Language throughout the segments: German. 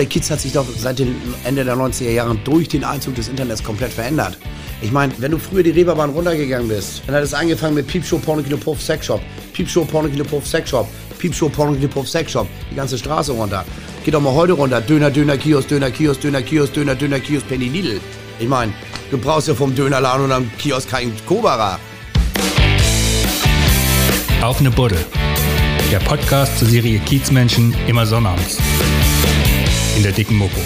Display Kids hat sich doch seit dem Ende der 90er Jahre durch den Einzug des Internets komplett verändert. Ich meine, wenn du früher die Reeperbahn runtergegangen bist, dann hat es angefangen mit Piepshow, Pornokino, Puff, Sexshop. Piepshow, Pornokino, Puff, Sexshop. Piepshow, Pornokino, Puff, Sexshop. Die ganze Straße runter. Geh doch mal heute runter. Döner, Döner, Kiosk, Döner, Kiosk, Döner, Kiosk, Döner, Döner, Kiosk, Penny Lidl. Ich meine, du brauchst ja vom Dönerladen und am Kiosk kein Kobara. Auf eine Buddel. Der Podcast zur Serie Kiezmenschen immer sonnabends. In der dicken Mopo.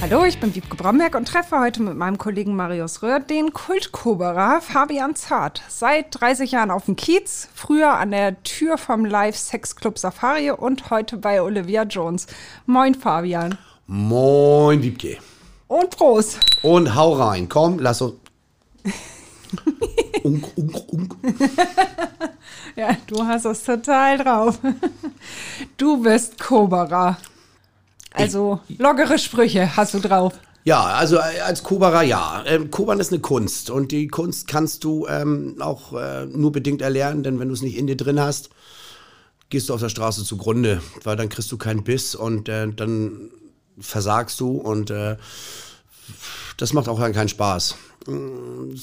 Hallo, ich bin Wiebke Bromberg und treffe heute mit meinem Kollegen Marius Röhr den Kultkoberer Fabian Zart. Seit 30 Jahren auf dem Kiez, früher an der Tür vom Live-Sex-Club Safari und heute bei Olivia Jones. Moin, Fabian. Moin, Wiebke. Und Prost. Und hau rein. Komm, lass uns. unk, unk, unk. Ja, du hast es total drauf. Du bist Koberer. Also lockere Sprüche hast du drauf. Ja, also äh, als Kobara ja. Ähm, Kobern ist eine Kunst und die Kunst kannst du ähm, auch äh, nur bedingt erlernen, denn wenn du es nicht in dir drin hast, gehst du auf der Straße zugrunde, weil dann kriegst du keinen Biss und äh, dann versagst du und äh, das macht auch dann keinen Spaß. Mm,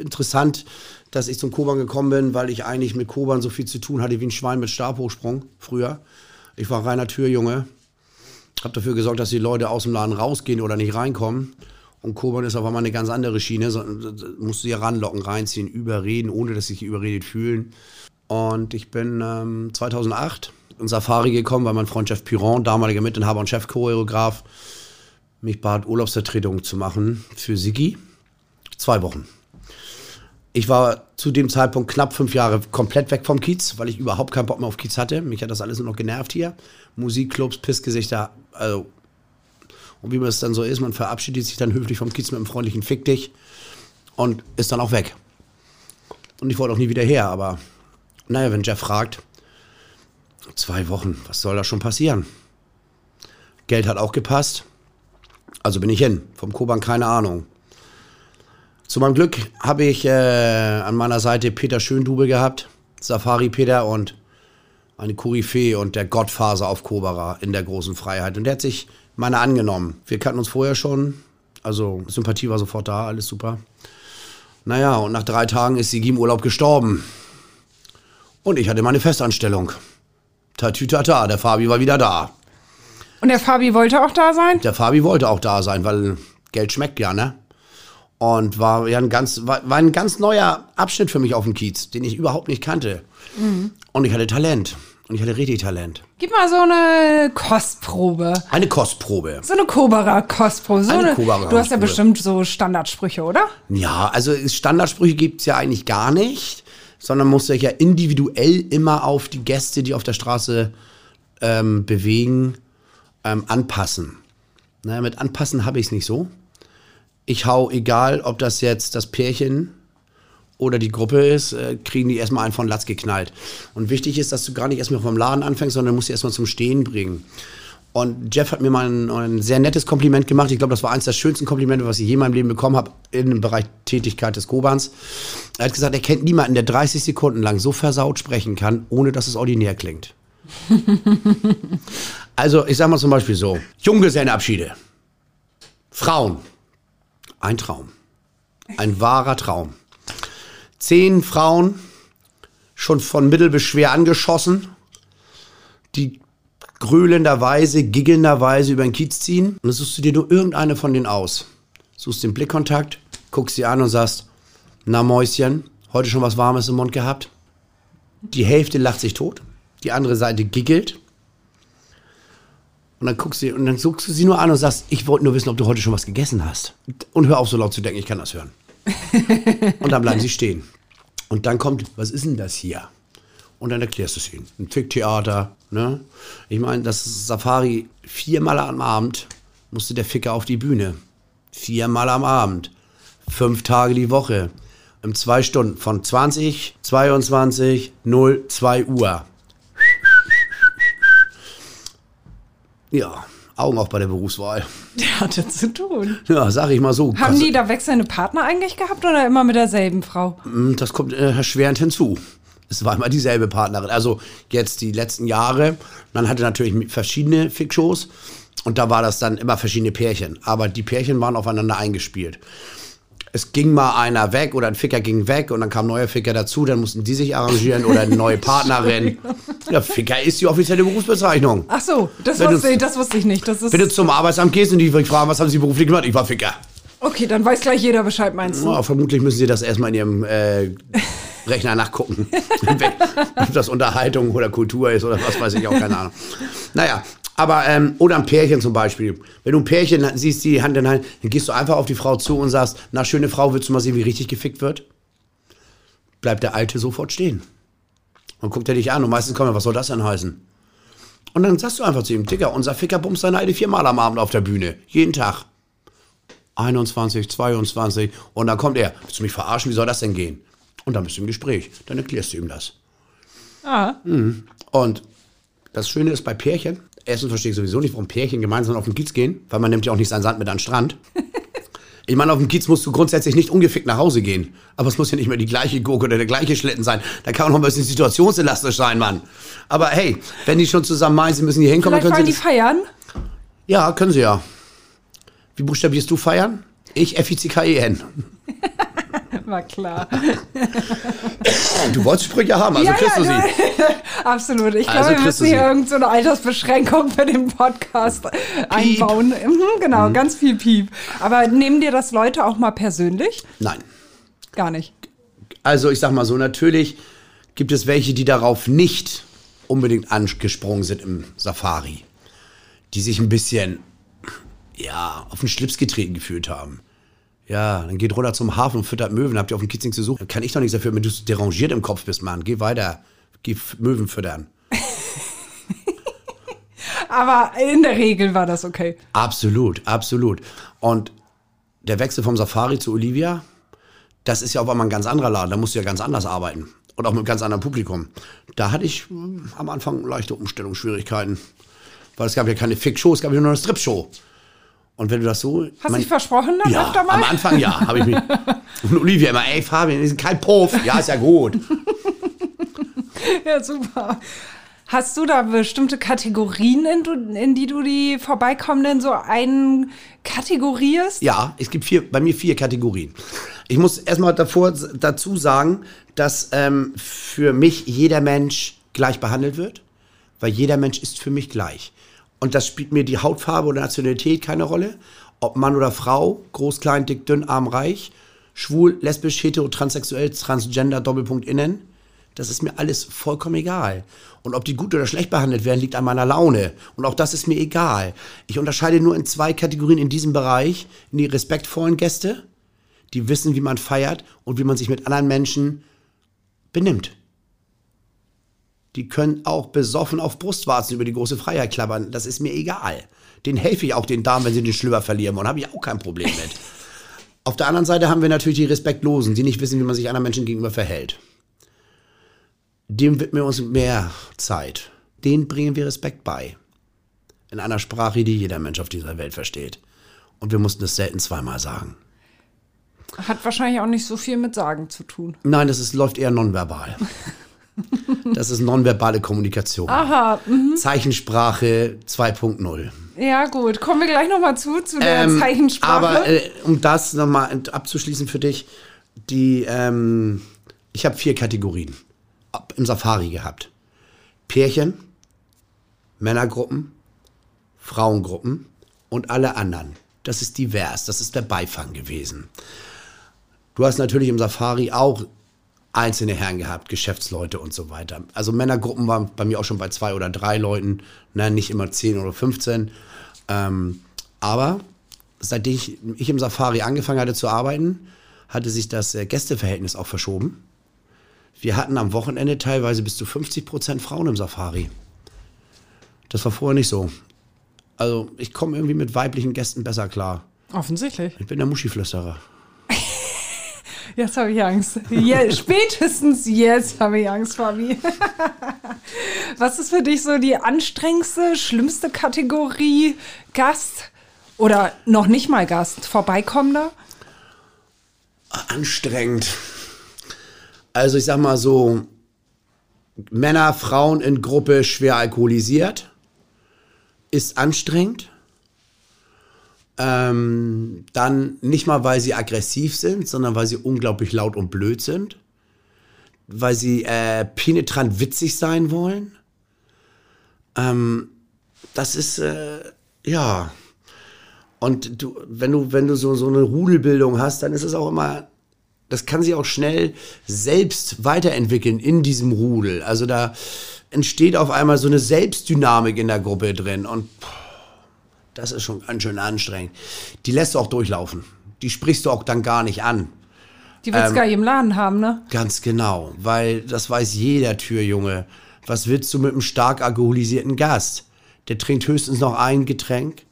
Interessant, dass ich zum Kobern gekommen bin, weil ich eigentlich mit Kobern so viel zu tun hatte wie ein Schwein mit Stabhochsprung früher. Ich war reiner Türjunge, habe dafür gesorgt, dass die Leute aus dem Laden rausgehen oder nicht reinkommen. Und Kobern ist auf einmal eine ganz andere Schiene. So, musst du hier ranlocken, reinziehen, überreden, ohne dass sie sich überredet fühlen. Und ich bin ähm, 2008 in Safari gekommen, weil mein Freund Jeff Piron, damaliger Mitinhaber und Chefchoreograf, mich bat, Urlaubsvertretung zu machen für Sigi. Zwei Wochen. Ich war zu dem Zeitpunkt knapp fünf Jahre komplett weg vom Kiez, weil ich überhaupt keinen Bock mehr auf Kiez hatte. Mich hat das alles nur noch genervt hier. Musikclubs, Pissgesichter, also. Und wie man es dann so ist, man verabschiedet sich dann höflich vom Kiez mit einem freundlichen Fick dich und ist dann auch weg. Und ich wollte auch nie wieder her, aber naja, wenn Jeff fragt, zwei Wochen, was soll da schon passieren? Geld hat auch gepasst, also bin ich hin. Vom Koban keine Ahnung. Zu meinem Glück habe ich äh, an meiner Seite Peter Schöndube gehabt, Safari Peter und eine Koryphäe und der Gottfaser auf Kobara in der großen Freiheit. Und der hat sich meiner angenommen. Wir kannten uns vorher schon, also Sympathie war sofort da, alles super. Naja, und nach drei Tagen ist Sigi im Urlaub gestorben. Und ich hatte meine Festanstellung. Tatütata, der Fabi war wieder da. Und der Fabi wollte auch da sein? Der Fabi wollte auch da sein, weil Geld schmeckt ja, ne? Und war ja ein ganz, war, war ein ganz neuer Abschnitt für mich auf dem Kiez, den ich überhaupt nicht kannte. Und ich hatte Talent. Und ich hatte richtig Talent. Gib mal so eine Kostprobe. Eine Kostprobe. So eine Koberer-Kostprobe. So Eine eine Koberer-Kostprobe. du hast ja bestimmt so Standardsprüche, oder? Ja, also Standardsprüche gibt's ja eigentlich gar nicht, sondern muss sich ja individuell immer auf die Gäste, die auf der Straße ähm, bewegen, ähm, anpassen. Naja, mit anpassen habe ich es nicht so. Ich hau, egal ob das jetzt das Pärchen oder die Gruppe ist, äh, kriegen die erstmal einen von Latz geknallt. Und wichtig ist, dass du gar nicht erstmal vom Laden anfängst, sondern musst sie erstmal zum Stehen bringen. Und Jeff hat mir mal ein, ein sehr nettes Kompliment gemacht. Ich glaube, das war eines der schönsten Komplimente, was ich je in meinem Leben bekommen habe, in dem Bereich Tätigkeit des Kobans. Er hat gesagt, er kennt niemanden, der 30 Sekunden lang so versaut sprechen kann, ohne dass es ordinär klingt. also, ich sag mal zum Beispiel so: Junggesellenabschiede. Frauen. Ein Traum. Ein wahrer Traum. Zehn Frauen, schon von mittel bis schwer angeschossen, die gröhlenderweise, giggelnderweise über den Kiez ziehen. Und dann suchst du dir nur irgendeine von denen aus. Suchst den Blickkontakt, guckst sie an und sagst, na Mäuschen, heute schon was Warmes im Mund gehabt? Die Hälfte lacht sich tot, die andere Seite giggelt. Und dann guckst du, und dann guckst du sie nur an und sagst, ich wollte nur wissen, ob du heute schon was gegessen hast. Und hör auf, so laut zu denken, ich kann das hören. und dann bleiben sie stehen. Und dann kommt, was ist denn das hier? Und dann erklärst du es ihnen. Ein Ficktheater, ne? Ich meine, das Safari viermal am Abend musste der Ficker auf die Bühne. Viermal am Abend. Fünf Tage die Woche. Im zwei Stunden von 20, 22, 0, 2 Uhr. Ja, Augen auch bei der Berufswahl. Der hatte zu tun. Ja, sag ich mal so. Haben die da wechselnde Partner eigentlich gehabt oder immer mit derselben Frau? Das kommt äh, erschwerend hinzu. Es war immer dieselbe Partnerin. Also jetzt die letzten Jahre. Man hatte natürlich verschiedene Fickshows. Und da war das dann immer verschiedene Pärchen. Aber die Pärchen waren aufeinander eingespielt. Es ging mal einer weg oder ein Ficker ging weg und dann kam ein neuer Ficker dazu, dann mussten die sich arrangieren oder eine neue Partnerin. Ja, Ficker ist die offizielle Berufsbezeichnung. Ach so, das, Wenn wusste, du- ich- das wusste ich nicht. Das ist, Wenn du zum Arbeitsamt gehst und die fragen, was haben sie beruflich gemacht? Ich war Ficker. okay, dann weiß gleich jeder Bescheid, meinst du? Ja, vermutlich müssen sie das erstmal in ihrem äh, Rechner nachgucken. Ob das Unterhaltung oder Kultur ist oder was weiß ich auch, keine Ahnung. Naja, aber, ähm, oder ein Pärchen zum Beispiel. Wenn du ein Pärchen siehst, die Hand in Hand, dann gehst du einfach auf die Frau zu und sagst, na, schöne Frau, willst du mal sehen, wie richtig gefickt wird? Bleibt der Alte sofort stehen. Und guckt er dich an und meistens kommt er, was soll das denn heißen? Und dann sagst du einfach zu ihm, Digga, unser Ficker bumst seine Alte viermal am Abend auf der Bühne. Jeden Tag. 21, 22 und dann kommt er. Willst du mich verarschen? Wie soll das denn gehen? Und dann bist du im Gespräch. Dann erklärst du ihm das. Ah, Und das Schöne ist bei Pärchen, erstens verstehe ich sowieso nicht, warum Pärchen gemeinsam auf den Kiez gehen, weil man nimmt ja auch nicht seinen Sand mit an den Strand. Ich meine, auf dem Kiez musst du grundsätzlich nicht ungefickt nach Hause gehen. Aber es muss ja nicht mehr die gleiche Gurke oder der gleiche Schlitten sein. Da kann man noch ein bisschen situationselastisch sein, Mann. Aber hey, wenn die schon zusammen meinen, sie müssen hier hinkommen, vielleicht dann waren können die sie feiern. Ja, können sie ja. Wie buchstabierst du feiern? Ich F-I-C-K-E-N. War klar. Du wolltest Sprüche haben, also kriegst du sie. Absolut. Ich Also glaube, wir kriegst du müssen hier irgendeine so eine Altersbeschränkung für den Podcast einbauen. Mhm, genau, ganz viel Piep. Aber nehmen dir das Leute auch mal persönlich? Nein. Gar nicht. Also ich sag mal so, natürlich gibt es welche, die darauf nicht unbedingt angesprungen sind im Safari. Die sich ein bisschen, ja, auf den Schlips getreten gefühlt haben. Ja, dann geht runter zum Hafen und füttert Möwen. Habt ihr auf dem Kiez nichts zu suchen? Kann ich doch nichts dafür, wenn du so derangiert im Kopf bist, Mann. Geh weiter. Geh Möwen füttern. Aber in der Regel war das okay. Absolut, absolut. Und der Wechsel vom Safari zu Olivia, das ist ja auf einmal ein ganz anderer Laden. Da musst du ja ganz anders arbeiten. Und auch mit einem ganz anderen Publikum. Da hatte ich hm, am Anfang leichte Umstellungsschwierigkeiten. Weil es gab ja keine Fick-Show, es gab ja nur eine Strip-Show. Und wenn du das so. Hast du dich versprochen dann ja, öfter mal? am Anfang ja, habe ich mich. Und Olivia immer, ey Fabian, das ist kein Puff. Ja, ist ja gut. Ja, super. Hast du da bestimmte Kategorien, in, in die du die Vorbeikommenden so einkategorierst? Ja, es gibt vier, bei mir vier Kategorien. Ich muss erstmal davor dazu sagen, dass ähm, für mich jeder Mensch gleich behandelt wird, weil jeder Mensch ist für mich gleich. Und das spielt mir die Hautfarbe oder Nationalität keine Rolle. Ob Mann oder Frau, groß, klein, dick, dünn, arm, reich, schwul, lesbisch, hetero, transsexuell, transgender, Doppelpunkt innen. Das ist mir alles vollkommen egal. Und ob die gut oder schlecht behandelt werden, liegt an meiner Laune. Und auch das ist mir egal. Ich unterscheide nur in zwei Kategorien in diesem Bereich. In die respektvollen Gäste, die wissen, wie man feiert und wie man sich mit anderen Menschen benimmt. Die können auch besoffen auf Brustwarzen über die große Freiheit klappern. Das ist mir egal. Den helfe ich auch den Damen, wenn sie den Schlüpper verlieren wollen. Habe ich auch kein Problem mit. Auf der anderen Seite haben wir natürlich die Respektlosen, die nicht wissen, wie man sich anderen Menschen gegenüber verhält. Dem widmen wir uns mehr Zeit. Den bringen wir Respekt bei. In einer Sprache, die jeder Mensch auf dieser Welt versteht. Und wir mussten es selten zweimal sagen. Hat wahrscheinlich auch nicht so viel mit Sagen zu tun. Nein, das ist, läuft eher nonverbal. Das ist nonverbale Kommunikation. Aha, mhm. Zeichensprache 2.0. ja gut. Kommen wir gleich nochmal zu, zu der Ähm, Zeichensprache. Aber äh, um das nochmal abzuschließen für dich, die, ähm, ich habe vier Kategorien im Safari gehabt. Pärchen, Männergruppen, Frauengruppen und alle anderen. Das ist divers, das ist der Beifang gewesen. Du hast natürlich im Safari auch einzelne Herren gehabt, Geschäftsleute und so weiter. Also Männergruppen waren bei mir auch schon bei zwei oder drei Leuten, ne, nicht immer zehn oder 15. Ähm, aber seitdem ich, ich im Safari angefangen hatte zu arbeiten, hatte sich das äh, Gästeverhältnis auch verschoben. Wir hatten am Wochenende teilweise bis zu 50 Prozent Frauen im Safari. Das war vorher nicht so. Also ich komme irgendwie mit weiblichen Gästen besser klar. Offensichtlich. Ich bin der Muschiflüsterer. Jetzt habe ich Angst. Je, spätestens jetzt habe ich Angst, Fabi. Was ist für dich so die anstrengendste, schlimmste Kategorie? Gast oder noch nicht mal Gast? Vorbeikommender? anstrengend. Also ich sag mal so, Männer, Frauen in Gruppe schwer alkoholisiert, ist anstrengend. Ähm, dann nicht mal, weil sie aggressiv sind, sondern weil sie unglaublich laut und blöd sind. Weil sie äh, penetrant witzig sein wollen. Ähm, das ist, äh, ja. Und du, wenn du, wenn du so, so eine Rudelbildung hast, dann ist es auch immer, das kann sich auch schnell selbst weiterentwickeln in diesem Rudel. Also da entsteht auf einmal so eine Selbstdynamik in der Gruppe drin und das ist schon ganz schön anstrengend. Die lässt du auch durchlaufen. Die sprichst du auch dann gar nicht an. Die willst du gar nicht im Laden haben, ne? Ganz genau, weil das weiß jeder Türjunge. Was willst du mit einem stark alkoholisierten Gast? Der trinkt höchstens noch ein Getränk.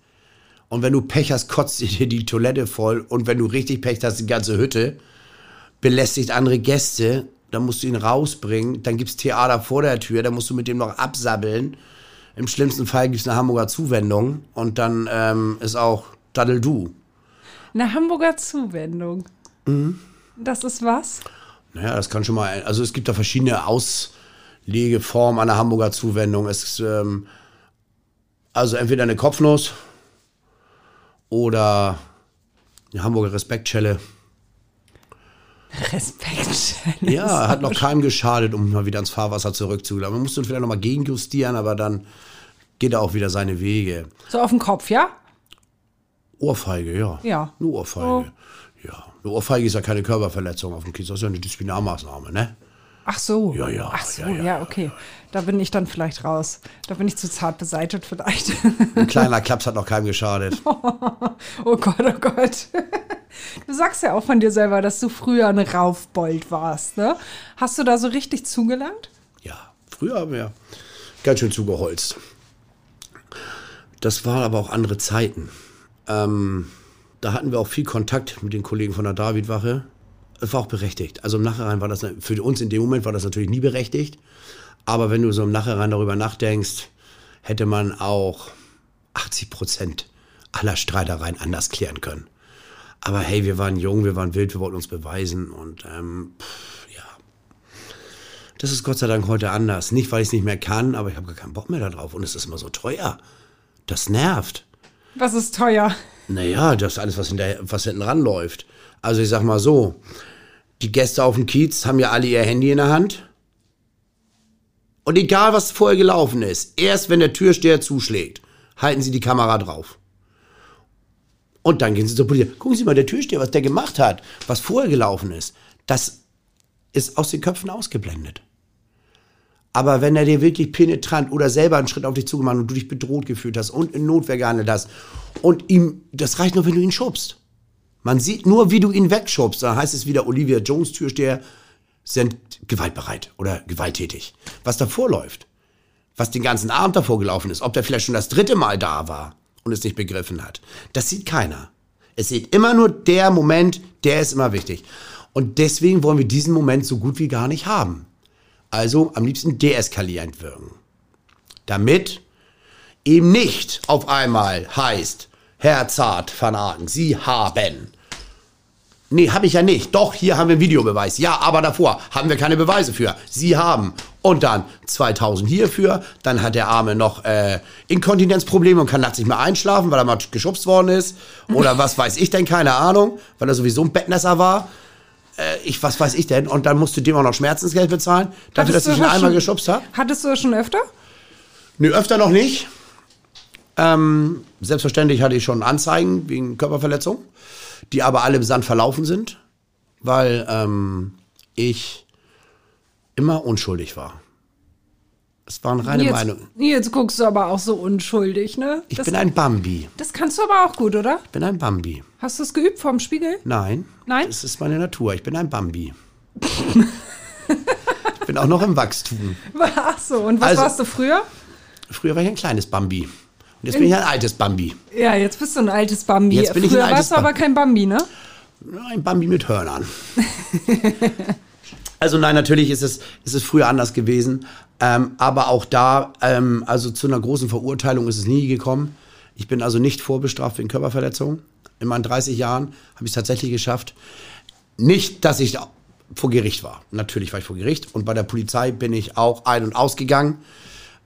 Und wenn du Pech hast, kotzt dir die Toilette voll. Und wenn du richtig Pech hast, die ganze Hütte, belästigt andere Gäste. Dann musst du ihn rausbringen. Dann gibt's Theater vor der Tür. Dann musst du mit dem noch absabbeln. Im schlimmsten Fall gibt's eine Hamburger Zuwendung. Und dann ähm, ist auch Daddel Du. Eine Hamburger Zuwendung. Mhm. Das ist was? Naja, das kann schon mal. Also es gibt da verschiedene Auslegeformen einer Hamburger Zuwendung. Es ist, ähm, also entweder eine Kopfnuss oder eine Hamburger Respektschelle. Respekt. Ja, hat noch keinem geschadet, um mal wieder ins Fahrwasser zurückzulassen. Man muss dann vielleicht nochmal gegenjustieren, aber dann geht er auch wieder seine Wege. So auf den Kopf, ja? Ohrfeige, ja. Ja. Eine Ohrfeige. Oh. Ja. Eine Ohrfeige ist ja keine Körperverletzung auf dem Kies, das ist ja eine Disziplinarmaßnahme, ne? Ach so. Ja, ja, Ach so, ja, ja, ja, okay. Da bin ich dann vielleicht raus. Da bin ich zu zart beseitigt vielleicht. Ein kleiner Klaps hat noch keinem geschadet. oh Gott, oh Gott. Du sagst ja auch von dir selber, dass du früher ein Raufbold warst, ne? Hast du da so richtig zugelangt? Ja, früher haben wir ganz schön zugeholzt. Das waren aber auch andere Zeiten. Ähm, da hatten wir auch viel Kontakt mit den Kollegen von der Davidwache. Es war auch berechtigt. Also im Nachhinein war das, für uns in dem Moment war das natürlich nie berechtigt. Aber wenn du so im Nachhinein darüber nachdenkst, hätte man auch 80 Prozent aller Streitereien anders klären können. Aber hey, wir waren jung, wir waren wild, wir wollten uns beweisen und ähm, pff, ja. Das ist Gott sei Dank heute anders. Nicht, weil ich es nicht mehr kann, aber ich habe gar keinen Bock mehr darauf und es ist immer so teuer. Das nervt. Was ist teuer? Naja, das ist alles, was, hinter, was hinten ranläuft. Also ich sag mal so, die Gäste auf dem Kiez haben ja alle ihr Handy in der Hand. Und egal, was vorher gelaufen ist, erst wenn der Türsteher zuschlägt, halten sie die Kamera drauf. Und dann gehen sie zur Polizei. Gucken Sie mal, der Türsteher, was der gemacht hat, was vorher gelaufen ist, das ist aus den Köpfen ausgeblendet. Aber wenn er dir wirklich penetrant oder selber einen Schritt auf dich zugemacht und du dich bedroht gefühlt hast und in Notwehr gehandelt hast und ihm, das reicht nur, wenn du ihn schubst. Man sieht nur, wie du ihn wegschubst. Dann heißt es wieder, Olivia Jones Türsteher sind gewaltbereit oder gewalttätig. Was davor läuft, was den ganzen Abend davor gelaufen ist, ob der vielleicht schon das dritte Mal da war und es nicht begriffen hat, das sieht keiner. Es sieht immer nur der Moment, der ist immer wichtig. Und deswegen wollen wir diesen Moment so gut wie gar nicht haben. Also am liebsten deeskalierend wirken. Damit eben nicht auf einmal heißt, Herr Zart van Aken, Sie haben. Nee, habe ich ja nicht. Doch, hier haben wir einen Videobeweis. Ja, aber davor haben wir keine Beweise für. Sie haben. Und dann 2000 hierfür. Dann hat der Arme noch äh, Inkontinenzprobleme und kann nachts nicht mehr einschlafen, weil er mal geschubst worden ist. Oder was weiß ich denn, keine Ahnung, weil er sowieso ein Bettnässer war. Äh, ich, was weiß ich denn? Und dann musst du dem auch noch Schmerzensgeld bezahlen, dafür, Hattest dass ich ihn einmal schon- geschubst habe. Hattest du das schon öfter? Nö, öfter noch nicht. Ähm, selbstverständlich hatte ich schon Anzeigen wegen Körperverletzung, die aber alle im Sand verlaufen sind, weil ähm, ich immer unschuldig war. Es waren reine Jetzt, Meinungen. jetzt guckst du aber auch so unschuldig, ne? Ich das, bin ein Bambi. das kannst du aber auch gut, oder? Ich bin ein Bambi. Hast du es geübt vorm Spiegel? Nein. Nein? Das ist meine Natur. Ich bin ein Bambi. ich bin auch noch im Wachstum. Ach so, und was Also- warst du früher? Früher war ich ein kleines Bambi. Und jetzt bin ich ein altes Bambi. Ja, jetzt bist du ein altes Bambi. Jetzt bin ich ein früher altes warst du aber kein Bambi, ne? Ein Bambi mit Hörnern. also nein, natürlich ist es, ist es früher anders gewesen. Ähm, aber auch da, ähm, also zu einer großen Verurteilung ist es nie gekommen. Ich bin also nicht vorbestraft wegen Körperverletzung. In meinen 30 Jahren habe ich es tatsächlich geschafft. Nicht, dass ich vor Gericht war. Natürlich war ich vor Gericht. Und bei der Polizei bin ich auch ein- und ausgegangen.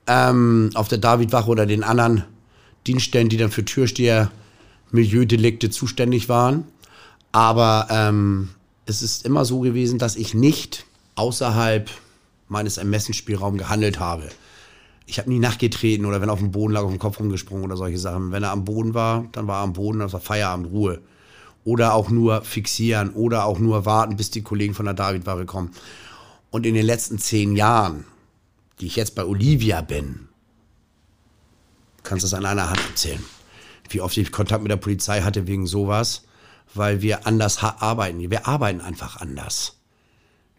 Ähm, auf der Davidwache oder den anderen Dienststellen, die dann für Türsteher Milieudelikte zuständig waren. Aber ähm, es ist immer so gewesen, dass ich nicht außerhalb meines Ermessensspielraums gehandelt habe. Ich habe nie nachgetreten oder wenn er auf dem Boden lag, auf dem Kopf rumgesprungen oder solche Sachen. Wenn er am Boden war, dann war er am Boden, das war Feierabend, Ruhe. Oder auch nur fixieren oder auch nur warten, bis die Kollegen von der Davidware kommen. Und in den letzten zehn Jahren, die ich jetzt bei Olivia bin, kannst du es an einer Hand erzählen, wie oft ich Kontakt mit der Polizei hatte wegen sowas, weil wir anders arbeiten. Wir arbeiten einfach anders.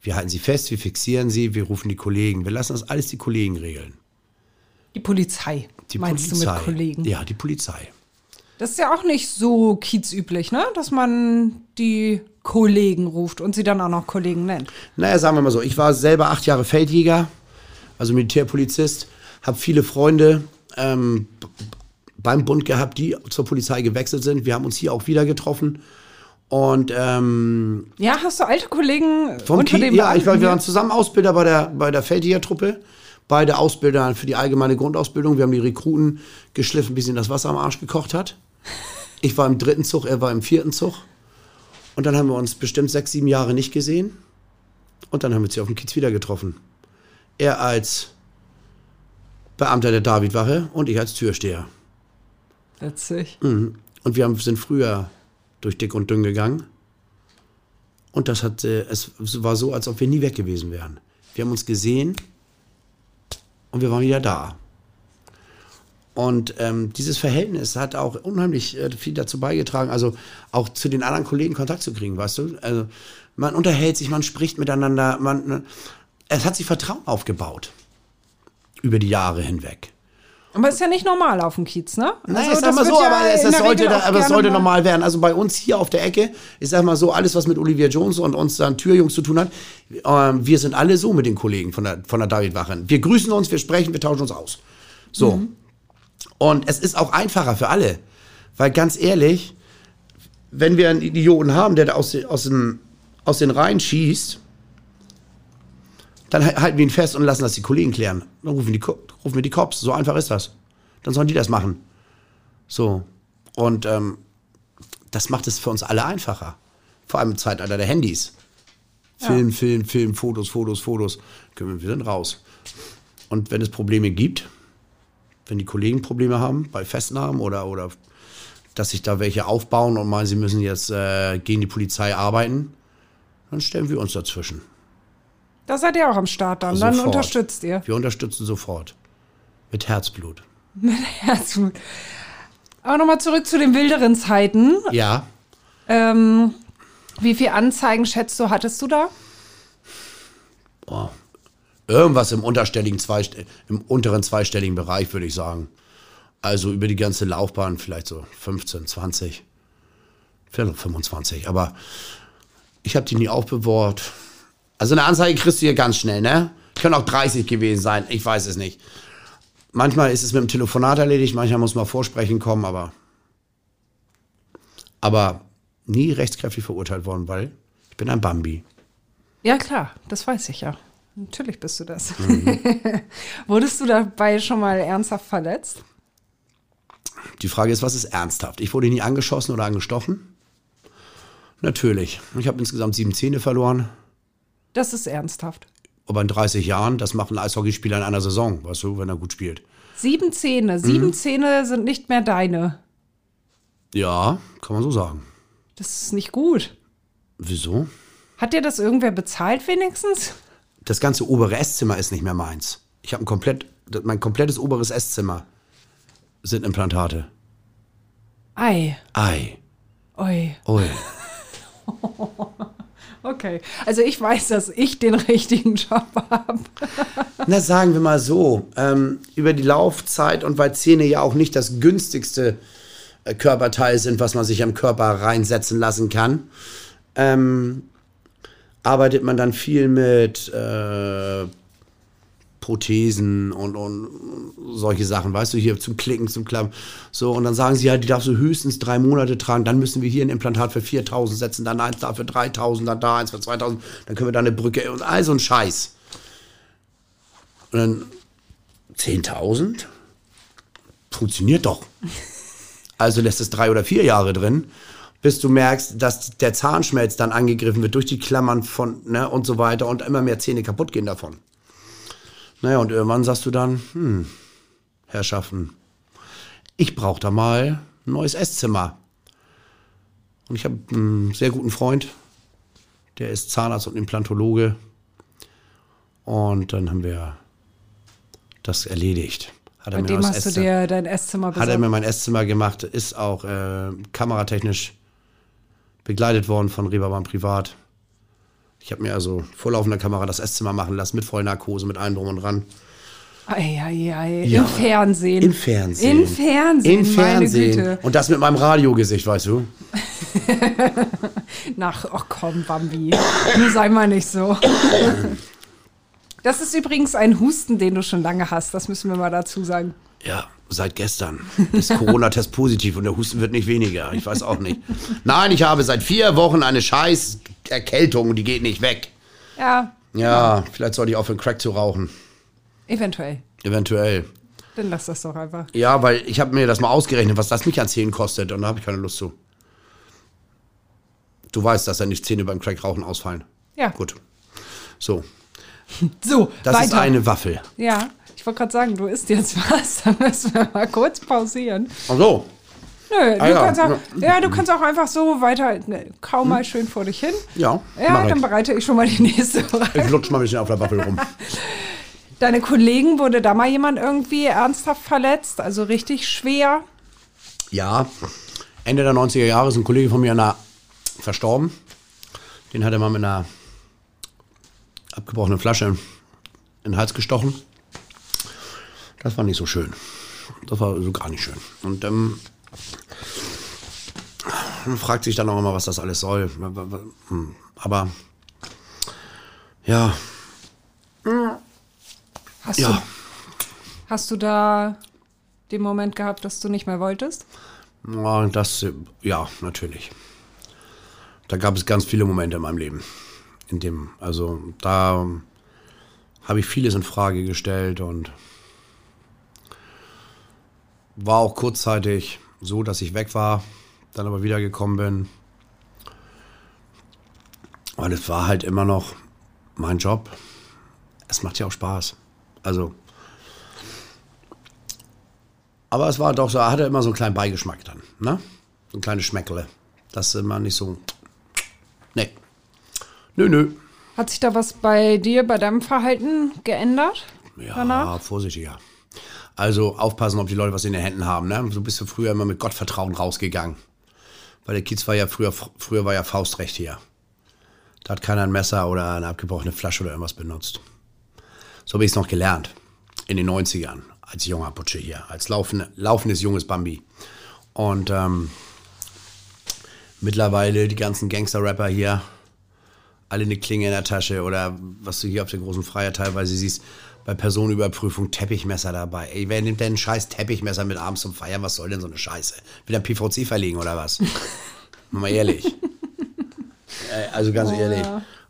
Wir halten sie fest, wir fixieren sie, wir rufen die Kollegen. Wir lassen das alles die Kollegen regeln. Die Polizei, Die meinst Polizei. du mit Kollegen? Ja, die Polizei. Das ist ja auch nicht so kiezüblich, ne? Dass man die Kollegen ruft und sie dann auch noch Kollegen nennt. Naja, sagen wir mal so, ich war selber acht Jahre Feldjäger, also Militärpolizist, habe viele Freunde ähm, beim Bund gehabt, die zur Polizei gewechselt sind. Wir haben uns hier auch wieder getroffen. Und ähm, Ja, hast du alte Kollegen vom unter Ki dem ja, ich war, wir waren zusammen Ausbilder bei der, bei der Feldjägertruppe. Beide Ausbilder für die allgemeine Grundausbildung. Wir haben die Rekruten geschliffen, bis ihnen das Wasser am Arsch gekocht hat. Ich war im dritten Zug, er war im vierten Zug. Und dann haben wir uns bestimmt sechs, sieben Jahre nicht gesehen. Und dann haben wir uns hier auf dem Kiez wieder getroffen. Er als Beamter der Davidwache und ich als Türsteher. Witzig. Und wir haben, sind früher durch dick und dünn gegangen. Und das hat, äh, es war so, als ob wir nie weg gewesen wären. Wir haben uns gesehen und wir waren wieder da. Und ähm, dieses Verhältnis hat auch unheimlich äh, viel dazu beigetragen, also auch zu den anderen Kollegen Kontakt zu kriegen, weißt du? Also man unterhält sich, man spricht miteinander, man, es hat sich Vertrauen aufgebaut über die Jahre hinweg. Aber ist ja nicht normal auf dem Kiez, ne? Nein, Also ich sag das mal so, ja aber es, es sollte, da, aber es sollte mal- normal werden. Also bei uns hier auf der Ecke, ich sag mal so, alles, was mit Olivia Jones und uns dann Türjungs zu tun hat, ähm, wir sind alle so mit den Kollegen von der, von der David-Wache. Wir grüßen uns, wir sprechen, wir tauschen uns aus. So. Mhm. Und es ist auch einfacher für alle. Weil ganz ehrlich, wenn wir einen Idioten haben, der da aus, aus, dem, aus den Reihen schießt, dann halten wir ihn fest und lassen das die Kollegen klären. Dann rufen, die, rufen wir die Cops. So einfach ist das. Dann sollen die das machen. So. Und ähm, das macht es für uns alle einfacher. Vor allem im Zeitalter der Handys. Film, Film, Film, Fotos, Fotos, Fotos. Können Wir wir sind raus. Und wenn es Probleme gibt, wenn die Kollegen Probleme haben bei Festnahmen oder, oder dass sich da welche aufbauen und meinen, sie müssen jetzt äh, gegen die Polizei arbeiten, dann stellen wir uns dazwischen. Da seid ihr auch am Start dann. Dann Sofort. unterstützt ihr. Wir unterstützen sofort. Mit Herzblut. Herzblut. Aber nochmal zurück zu den wilderen Zeiten. Ja. Ähm, wie viele Anzeigen schätzt du, hattest du da? Oh. Irgendwas im unterstelligen im unteren zweistelligen Bereich, würde ich sagen. Also über die ganze Laufbahn vielleicht so 15, 20, vielleicht auch 25. Aber ich habe die nie aufbewahrt. Also eine Anzeige kriegst du hier ganz schnell, ne? Können auch 30 gewesen sein, ich weiß es nicht. Manchmal ist es mit dem Telefonat erledigt, manchmal muss man vorsprechen kommen, aber aber nie rechtskräftig verurteilt worden, weil ich bin ein Bambi. Ja, klar, das weiß ich ja. Natürlich bist du das. Mhm. Wurdest du dabei schon mal ernsthaft verletzt? Die Frage ist, was ist ernsthaft? Ich wurde nie angeschossen oder angestochen. Natürlich. Ich habe insgesamt sieben Zähne verloren. Das ist ernsthaft. Aber in 30 Jahren, das macht ein Eishockeyspieler in einer Saison, weißt du, wenn er gut spielt. Sieben Zähne. Sieben Mhm. Zähne sind nicht mehr deine. Ja, kann man so sagen. Das ist nicht gut. Wieso? Hat dir das irgendwer bezahlt wenigstens? Das ganze obere Esszimmer ist nicht mehr meins. Ich habe ein komplett, mein komplettes oberes Esszimmer sind Implantate. Ei. Ei, Oi. ui. Okay. Also ich weiß, dass ich den richtigen Job habe. Na, sagen wir mal so, ähm, über die Laufzeit und weil Zähne ja auch nicht das günstigste äh, Körperteil sind, was man sich am Körper reinsetzen lassen kann, ähm, arbeitet man dann viel mit äh, Prothesen und, und solche Sachen, weißt du, hier zum Klicken, zum Klappen. So, und dann sagen sie ja, die darfst du höchstens drei Monate tragen, dann müssen wir hier ein Implantat für 4000 setzen, dann eins da für 3000, dann da eins für 2000, dann können wir da eine Brücke und all so ein Scheiß. Und dann 10.000? Funktioniert doch. Also lässt es drei oder vier Jahre drin, bis du merkst, dass der Zahnschmelz dann angegriffen wird durch die Klammern von, ne, und so weiter und immer mehr Zähne kaputt gehen davon. Naja, und irgendwann sagst du dann, hm, Herrschaften, ich brauche da mal ein neues Esszimmer. Und ich habe einen sehr guten Freund, der ist Zahnarzt und Implantologe. Und dann haben wir das erledigt. Hat Bei mir dem hast du Esszimmer- dir dein Esszimmer hat er besorgt. mir mein Esszimmer gemacht, ist auch äh, kameratechnisch begleitet worden von Reeperbahn Privat. Ich habe mir also vor laufender Kamera das Esszimmer machen lassen, mit Vollnarkose, mit allem drum und dran. Eieiei, Ja. Im Fernsehen. Im Fernsehen. Im Fernsehen, Im Fernsehen. meine Güte. Und das mit meinem Radiogesicht, weißt du? Nach, ach komm, Bambi. Sei mal nicht so. Das ist übrigens ein Husten, den du schon lange hast. Das müssen wir mal dazu sagen. Ja, seit gestern ist Corona-Test positiv und der Husten wird nicht weniger. Ich weiß auch nicht. Nein, ich habe seit vier Wochen eine scheiß Erkältung und die geht nicht weg. Ja, Ja, vielleicht sollte ich aufhören, Crack zu rauchen. eventuell. Eventuell. Dann lass das doch einfach. Ja, weil ich habe mir das mal ausgerechnet, was das mich an Zähnen kostet und da habe ich keine Lust zu. Du weißt, dass nicht Zähne beim Crack-Rauchen ausfallen. Ja. Gut. So, So, das weiter. ist eine Waffel. Ja, ich wollte gerade sagen, du isst jetzt was. Dann müssen wir mal kurz pausieren. Ach so. Nö, du Ah, ja. kannst auch, ja, du kannst auch einfach so weiter, ne, kau mal schön vor dich hin. Ja, Ja, dann ich. bereite ich schon mal die nächste Frage. Ich lutsch mal ein bisschen auf der Waffel rum. Deine Kollegen, wurde da mal jemand irgendwie ernsthaft verletzt? Also richtig schwer? Ja, Ende der 90er Jahre ist ein Kollege von mir na, verstorben. Den hat er mal mit einer abgebrochenen Flasche in den Hals gestochen. Das war nicht so schön. Das war so gar nicht schön. Und ähm, man fragt sich dann auch immer, was das alles soll. Hm, Aber ja, Hast, ja. du, hast du da den Moment gehabt, dass du nicht mehr wolltest? Ja, das, ja, natürlich. Da gab es ganz viele Momente in meinem Leben. In dem, also da habe ich vieles in Frage gestellt und war auch kurzzeitig so, dass ich weg war, dann aber wiedergekommen bin. Und es war halt immer noch mein Job. Es macht ja auch Spaß. Also. Aber es war doch so, er hatte immer so einen kleinen Beigeschmack dann, ne? So ein kleines Schmeckle. Das ist immer nicht so. Nee. Nö, nö. Hat sich da was bei dir, bei deinem Verhalten geändert? Ja, Danach? vorsichtiger. Also aufpassen, ob die Leute was in den Händen haben, ne? So bist du früher immer mit Gottvertrauen rausgegangen. Weil der Kiez war ja früher, früher war ja Faustrecht hier. Da hat keiner ein Messer oder eine abgebrochene Flasche oder irgendwas benutzt. So habe ich es noch gelernt. In den 90ern. Als junger Butsche hier. Als laufende, laufendes junges Bambi. Und ähm, mittlerweile die ganzen Gangster-Rapper hier. Alle eine Klinge in der Tasche oder was du hier auf der großen Freiheit teilweise siehst. Bei Personenüberprüfung Teppichmesser dabei. Ey, wer nimmt denn ein scheiß Teppichmesser mit abends zum Feiern? Was soll denn so eine Scheiße? Wieder PVC verlegen oder was? Mal ehrlich. Also ganz ehrlich.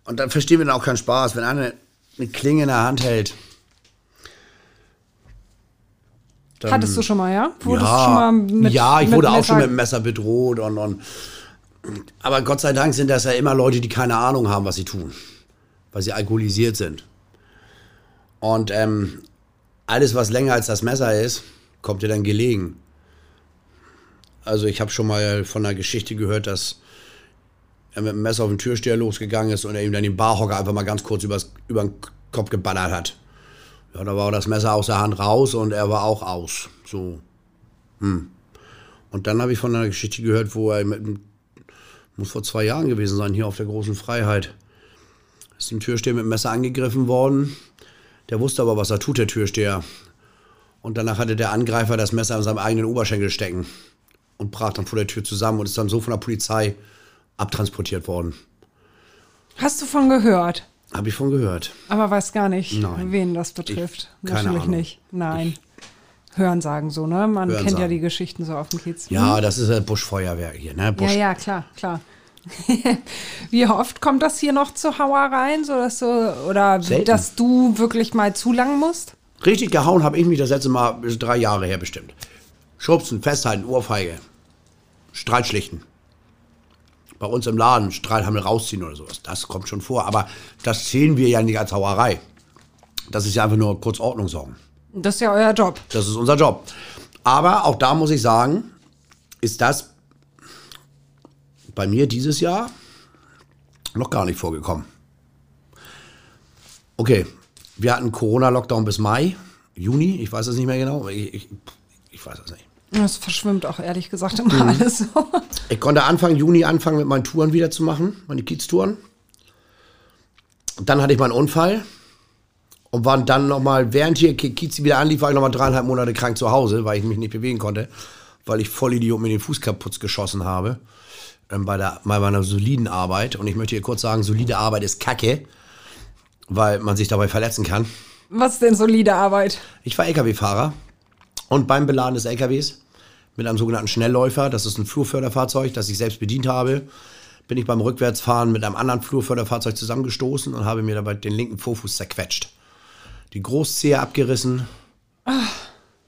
Und dann verstehen wir dann auch keinen Spaß, wenn einer eine Klinge in der Hand hält. Dann- Hattest du schon mal, ja? Wurdest ja, schon mal mit ja, ich mit wurde auch Messer- schon mit dem Messer bedroht und, und aber Gott sei Dank sind das ja immer Leute, die keine Ahnung haben, was sie tun, weil sie alkoholisiert sind. Und ähm, alles, was länger als das Messer ist, kommt dir dann gelegen. Also ich habe schon mal von einer Geschichte gehört, dass er mit dem Messer auf den Türsteher losgegangen ist und er ihm dann den Barhocker einfach mal ganz kurz übers, über den Kopf geballert hat. Ja, da war das Messer aus der Hand raus und er war auch aus. So. Hm. Und dann habe ich von einer Geschichte gehört, wo er mit, muss vor zwei Jahren gewesen sein, hier auf der großen Freiheit. Ist dem Türsteher mit dem Messer angegriffen worden. Der wusste aber, was er tut, der Türsteher. Und danach hatte der Angreifer das Messer an seinem eigenen Oberschenkel stecken und brach dann vor der Tür zusammen und ist dann so von der Polizei abtransportiert worden. Hast du von gehört? Habe ich von gehört. Aber weiß gar nicht, Nein. wen das betrifft. Ich- keine Natürlich Ahnung. nicht. Nein. Hören sagen so, ne? Man kennt ja sagen. die Geschichten so auf dem Kiez. Ja, das ist ja Buschfeuerwerk hier, ne? Ja, Busch. ja, klar, klar. Wie oft kommt das hier noch zu Hauereien, so dass du, oder Selten. dass du wirklich mal zu lang musst? Richtig gehauen habe ich mich das letzte Mal drei Jahre her bestimmt. Schubsen, festhalten, Ohrfeige. Streit schlichten. Bei uns im Laden Streithammel rausziehen oder sowas. Das kommt schon vor. Aber das sehen wir ja nicht als Hauerei. Das ist ja einfach nur kurz Ordnung sorgen. Das ist ja euer Job. Das ist unser Job. Aber auch da muss ich sagen, ist das bei mir dieses Jahr noch gar nicht vorgekommen. Okay, wir hatten Corona-Lockdown bis Mai, Juni, ich weiß es nicht mehr genau. Ich, ich, ich weiß es nicht. Das verschwimmt auch ehrlich gesagt immer alles so. Ich konnte Anfang Juni anfangen, mit meinen Touren wieder zu machen, meine Kieztouren. Dann hatte ich meinen Unfall und war dann nochmal, während hier Kiez wieder anlief, war ich nochmal dreieinhalb Monate krank zu Hause, weil ich mich nicht bewegen konnte, weil ich voll Idiot mir den Fuß kaputt geschossen habe bei, der, bei meiner soliden Arbeit. Und ich möchte hier kurz sagen, solide Arbeit ist Kacke, weil man sich dabei verletzen kann. Was ist denn solide Arbeit? Ich war LKW-Fahrer und beim Beladen des LKWs mit einem sogenannten Schnellläufer, das ist ein Flurförderfahrzeug, das ich selbst bedient habe, bin ich beim Rückwärtsfahren mit einem anderen Flurförderfahrzeug zusammengestoßen und habe mir dabei den linken Vorfuß zerquetscht. Die Großzehe abgerissen,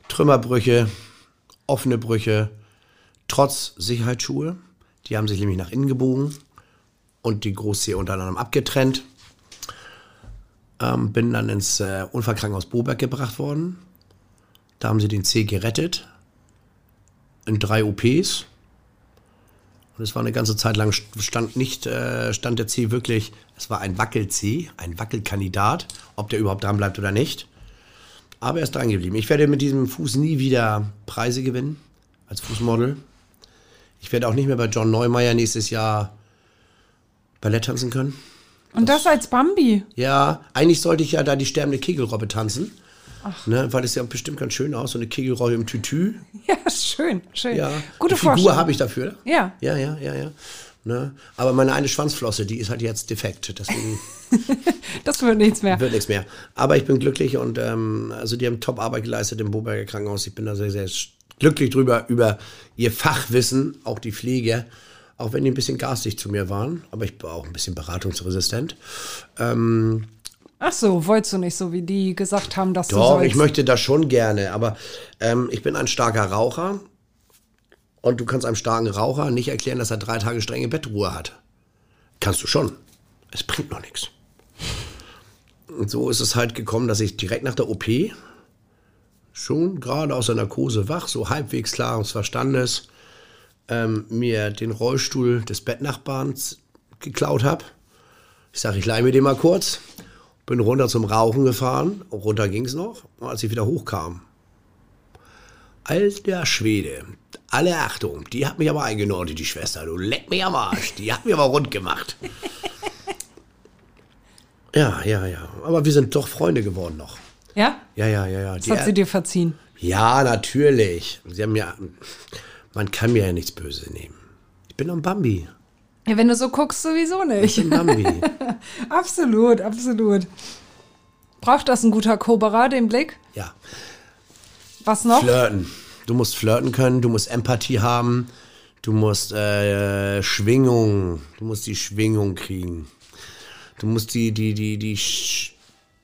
Trümmerbrüche, offene Brüche, trotz Sicherheitsschuhe. Die haben sich nämlich nach innen gebogen und die unter anderem abgetrennt. Ähm, bin dann ins äh, Unfallkrankenhaus Boberg gebracht worden. Da haben sie den C gerettet. In drei OPs. Und es war eine ganze Zeit lang stand nicht, äh, stand der C wirklich, es war ein Wackel-C, ein Wackelkandidat, ob der überhaupt dran bleibt oder nicht. Aber er ist dran geblieben. Ich werde mit diesem Fuß nie wieder Preise gewinnen als Fußmodel. Ich werde auch nicht mehr bei John Neumeier nächstes Jahr Ballett tanzen können. Und das als Bambi? Ja, eigentlich sollte ich ja da die sterbende Kegelrobbe tanzen. Ach. Ne, weil das ja bestimmt ganz schön aus, so eine Kegelrobbe im Tütü. Ja, schön, schön. Ja. Gute die Figur habe ich dafür. Ja. Ja, ja, ja, ja. Ne? Aber meine eine Schwanzflosse, die ist halt jetzt defekt. Deswegen Das wird nichts mehr. wird nichts mehr. Aber ich bin glücklich und ähm, also die haben Top-Arbeit geleistet im Boberger Krankenhaus. Ich bin da sehr, sehr glücklich drüber, über ihr Fachwissen, auch die Pflege. Auch wenn die ein bisschen garstig zu mir waren, aber ich war auch ein bisschen beratungsresistent. Ähm, Ach so, wolltest du nicht so, wie die gesagt haben, dass du Doch, sollst? ich möchte das schon gerne, aber ähm, ich bin ein starker Raucher und du kannst einem starken Raucher nicht erklären, dass er drei Tage strenge Bettruhe hat. Kannst du schon. Es bringt noch nichts. Und so ist es halt gekommen, dass ich direkt nach der OP schon gerade aus der Narkose wach, so halbwegs klaren Verstandes, ähm, mir den Rollstuhl des Bettnachbarns geklaut habe. Ich sage, ich leihe mir den mal kurz. Bin runter zum Rauchen gefahren. Runter ging es noch. Und als ich wieder hochkam, alter Schwede, alle Achtung, die hat mich aber eingenordet, die Schwester. Du leck mich am Arsch. Die hat mich aber rund gemacht. Ja, ja, ja. Aber wir sind doch Freunde geworden noch. Ja? Ja, ja, ja, ja. Das Die- hat sie dir verziehen. ja, natürlich. Sie haben ja. Man kann mir ja nichts Böse nehmen. Ich bin doch ein Bambi. Ja, wenn du so guckst, sowieso Ich nicht. bin ein Bambi. absolut, absolut. Braucht das ein guter Koberer, den Blick? ja. Was noch? Flirten. Du musst flirten können, du musst Empathie haben, du musst äh, Schwingung, du musst die Schwingung kriegen. Du musst die, die, die, die, Sch-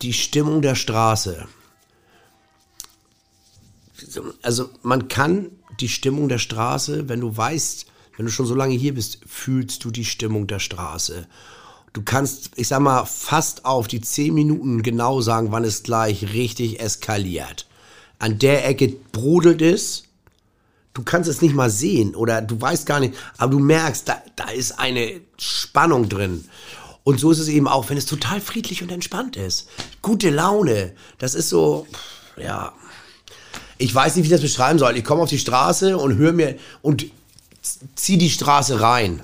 die Stimmung der Straße. Also man kann die Stimmung der Straße, wenn du weißt, wenn du schon so lange hier bist, fühlst du die Stimmung der Straße. Du kannst, ich sag mal, fast auf die 10 Minuten genau sagen, wann es gleich richtig eskaliert. An der Ecke brodelt es. Du kannst es nicht mal sehen oder du weißt gar nicht, aber du merkst, da, da ist eine Spannung drin. Und so ist es eben auch, wenn es total friedlich und entspannt ist. Gute Laune. Das ist so, ja. Ich weiß nicht, wie ich das beschreiben soll. Ich komme auf die Straße und höre mir und zieh die Straße rein.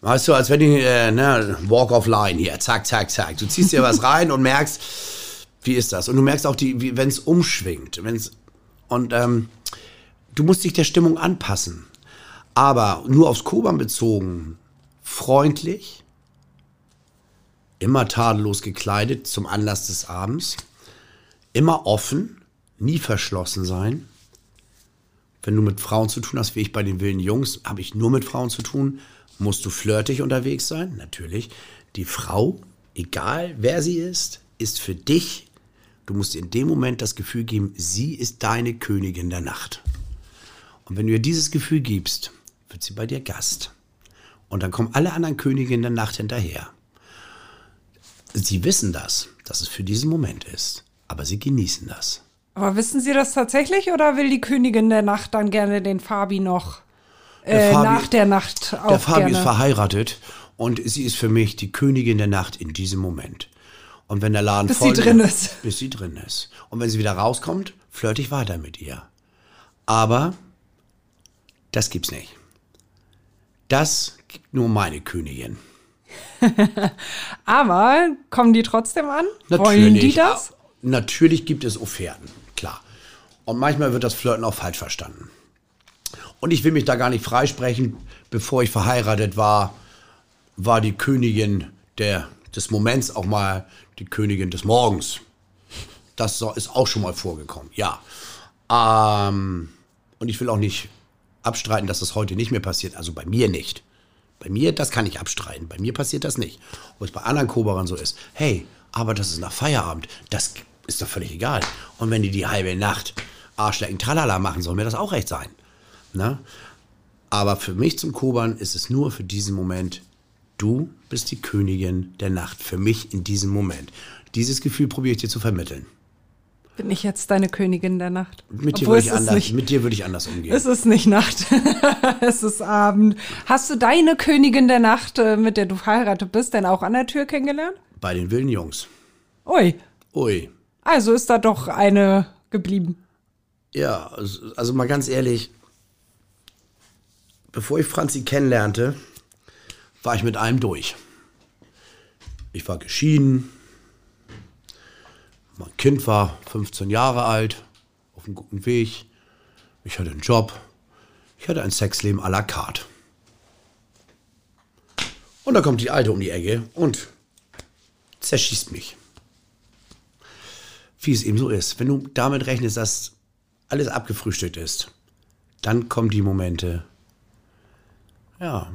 Weißt du, als wenn ich, äh, ne, Walk of Line hier, zack, zack, zack. Du ziehst dir was rein und merkst, wie ist das? Und du merkst auch, wenn es umschwingt. Wenn's, und ähm, du musst dich der Stimmung anpassen. Aber nur aufs Koban bezogen, freundlich, immer tadellos gekleidet zum Anlass des Abends, immer offen, nie verschlossen sein. Wenn du mit Frauen zu tun hast, wie ich bei den wilden Jungs, habe ich nur mit Frauen zu tun, musst du flirtig unterwegs sein, natürlich. Die Frau, egal wer sie ist, ist für dich. Du musst in dem Moment das Gefühl geben, sie ist deine Königin der Nacht. Und wenn du ihr dieses Gefühl gibst, wird sie bei dir Gast. Und dann kommen alle anderen Königinnen der Nacht hinterher. Sie wissen das, dass es für diesen Moment ist, aber sie genießen das. Aber wissen Sie das tatsächlich oder will die Königin der Nacht dann gerne den Fabi noch Der äh, Fabi- nach der Nacht auch Der Fabi gerne? ist verheiratet und sie ist für mich die Königin der Nacht in diesem Moment. Und wenn der Laden Bis voll sie drin ist. Bis sie drin ist. Und wenn sie wieder rauskommt, flirte ich weiter mit ihr. Aber das gibt's nicht. Das gibt nur meine Königin. Aber kommen die trotzdem an? Wollen die das? Natürlich gibt es Offerten, klar. Und manchmal wird das Flirten auch falsch verstanden. Und ich will mich da gar nicht freisprechen. Bevor ich verheiratet war, war die Königin der, des Moments auch mal die Königin des Morgens. Das ist auch schon mal vorgekommen, ja. Ähm, und ich will auch nicht abstreiten, dass das heute nicht mehr passiert. Also bei mir nicht. Bei mir, das kann ich abstreiten. Bei mir passiert das nicht. Ob es bei anderen Koberern so ist. Hey, aber das ist nach Feierabend. Das ist doch völlig egal. Und wenn die die halbe Nacht Arschlecken Tralala machen, soll mir das auch recht sein. Ne? Aber für mich zum Kobern ist es nur für diesen Moment, du bist die Königin der Nacht. Für mich in diesem Moment. Dieses Gefühl probiere ich dir zu vermitteln. Bin ich jetzt deine Königin der Nacht? Mit dir, Obwohl würde ich anders, nicht, mit dir würde ich anders umgehen. es ist nicht Nacht. es ist Abend. Hast du deine Königin der Nacht, äh, mit der du verheiratet bist, denn auch an der Tür kennengelernt? Bei den wilden Jungs. Ui. Ui. Also ist da doch eine geblieben. Ja, also also mal ganz ehrlich, bevor ich Franzi kennenlernte, war ich mit allem durch. Ich war geschieden, mein Kind war 15 Jahre alt, auf einem guten Weg, ich hatte einen Job, ich hatte ein Sexleben à la carte. Und da kommt die Alte um die Ecke und zerschießt mich. Wie es eben so ist. Wenn du damit rechnest, dass alles abgefrühstückt ist, dann kommen die Momente. Ja.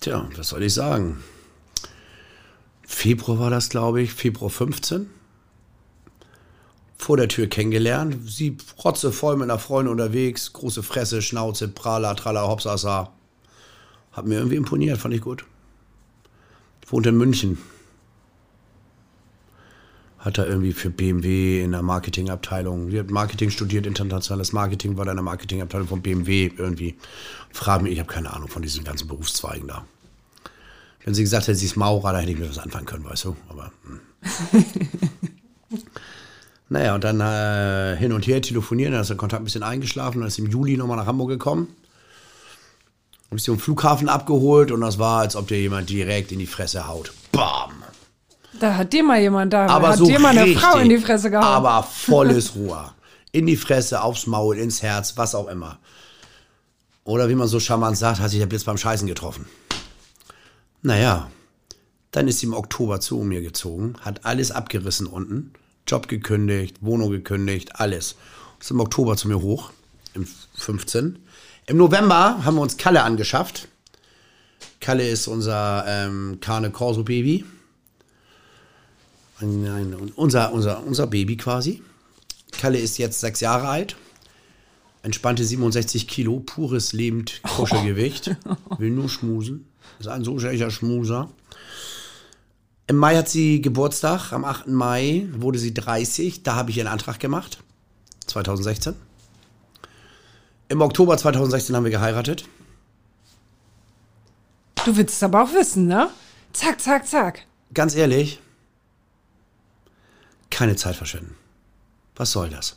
Tja, was soll ich sagen? Februar war das, glaube ich, Februar 15. Vor der Tür kennengelernt. Sie rotze voll mit einer Freundin unterwegs. Große Fresse, Schnauze, Prala, Trala, Hopsasa. Hat mir irgendwie imponiert, fand ich gut. Wohnt in München. Hat er irgendwie für BMW in der Marketingabteilung, sie hat Marketing studiert, internationales Marketing, war da in der Marketingabteilung von BMW irgendwie. Frag mich, ich habe keine Ahnung von diesen ganzen Berufszweigen da. Wenn sie gesagt hätte, sie ist Maurer, da hätte ich mir was anfangen können, weißt du. Aber. Hm. naja, und dann äh, hin und her telefonieren, dann ist der Kontakt ein bisschen eingeschlafen, dann ist im Juli nochmal nach Hamburg gekommen. Ich sie am Flughafen abgeholt und das war, als ob dir jemand direkt in die Fresse haut. Bam! Da hat dir mal jemand da, Aber hat so dir mal eine richtig, Frau in die Fresse gehauen. Aber volles Rohr. In die Fresse, aufs Maul, ins Herz, was auch immer. Oder wie man so charmant sagt, hat sich der Blitz beim Scheißen getroffen. Naja, dann ist sie im Oktober zu mir gezogen, hat alles abgerissen unten. Job gekündigt, Wohnung gekündigt, alles. Ist im Oktober zu mir hoch, im 15. Im November haben wir uns Kalle angeschafft. Kalle ist unser ähm, Carne Corso Baby. Ein, ein, unser, unser, unser Baby quasi. Kalle ist jetzt sechs Jahre alt. Entspannte 67 Kilo, pures lebend Kuschelgewicht. Will nur schmusen. Ist ein so schlechter Schmuser. Im Mai hat sie Geburtstag. Am 8. Mai wurde sie 30. Da habe ich ihren Antrag gemacht. 2016. Im Oktober 2016 haben wir geheiratet. Du willst es aber auch wissen, ne? Zack, zack, zack. Ganz ehrlich, keine Zeit verschwenden. Was soll das?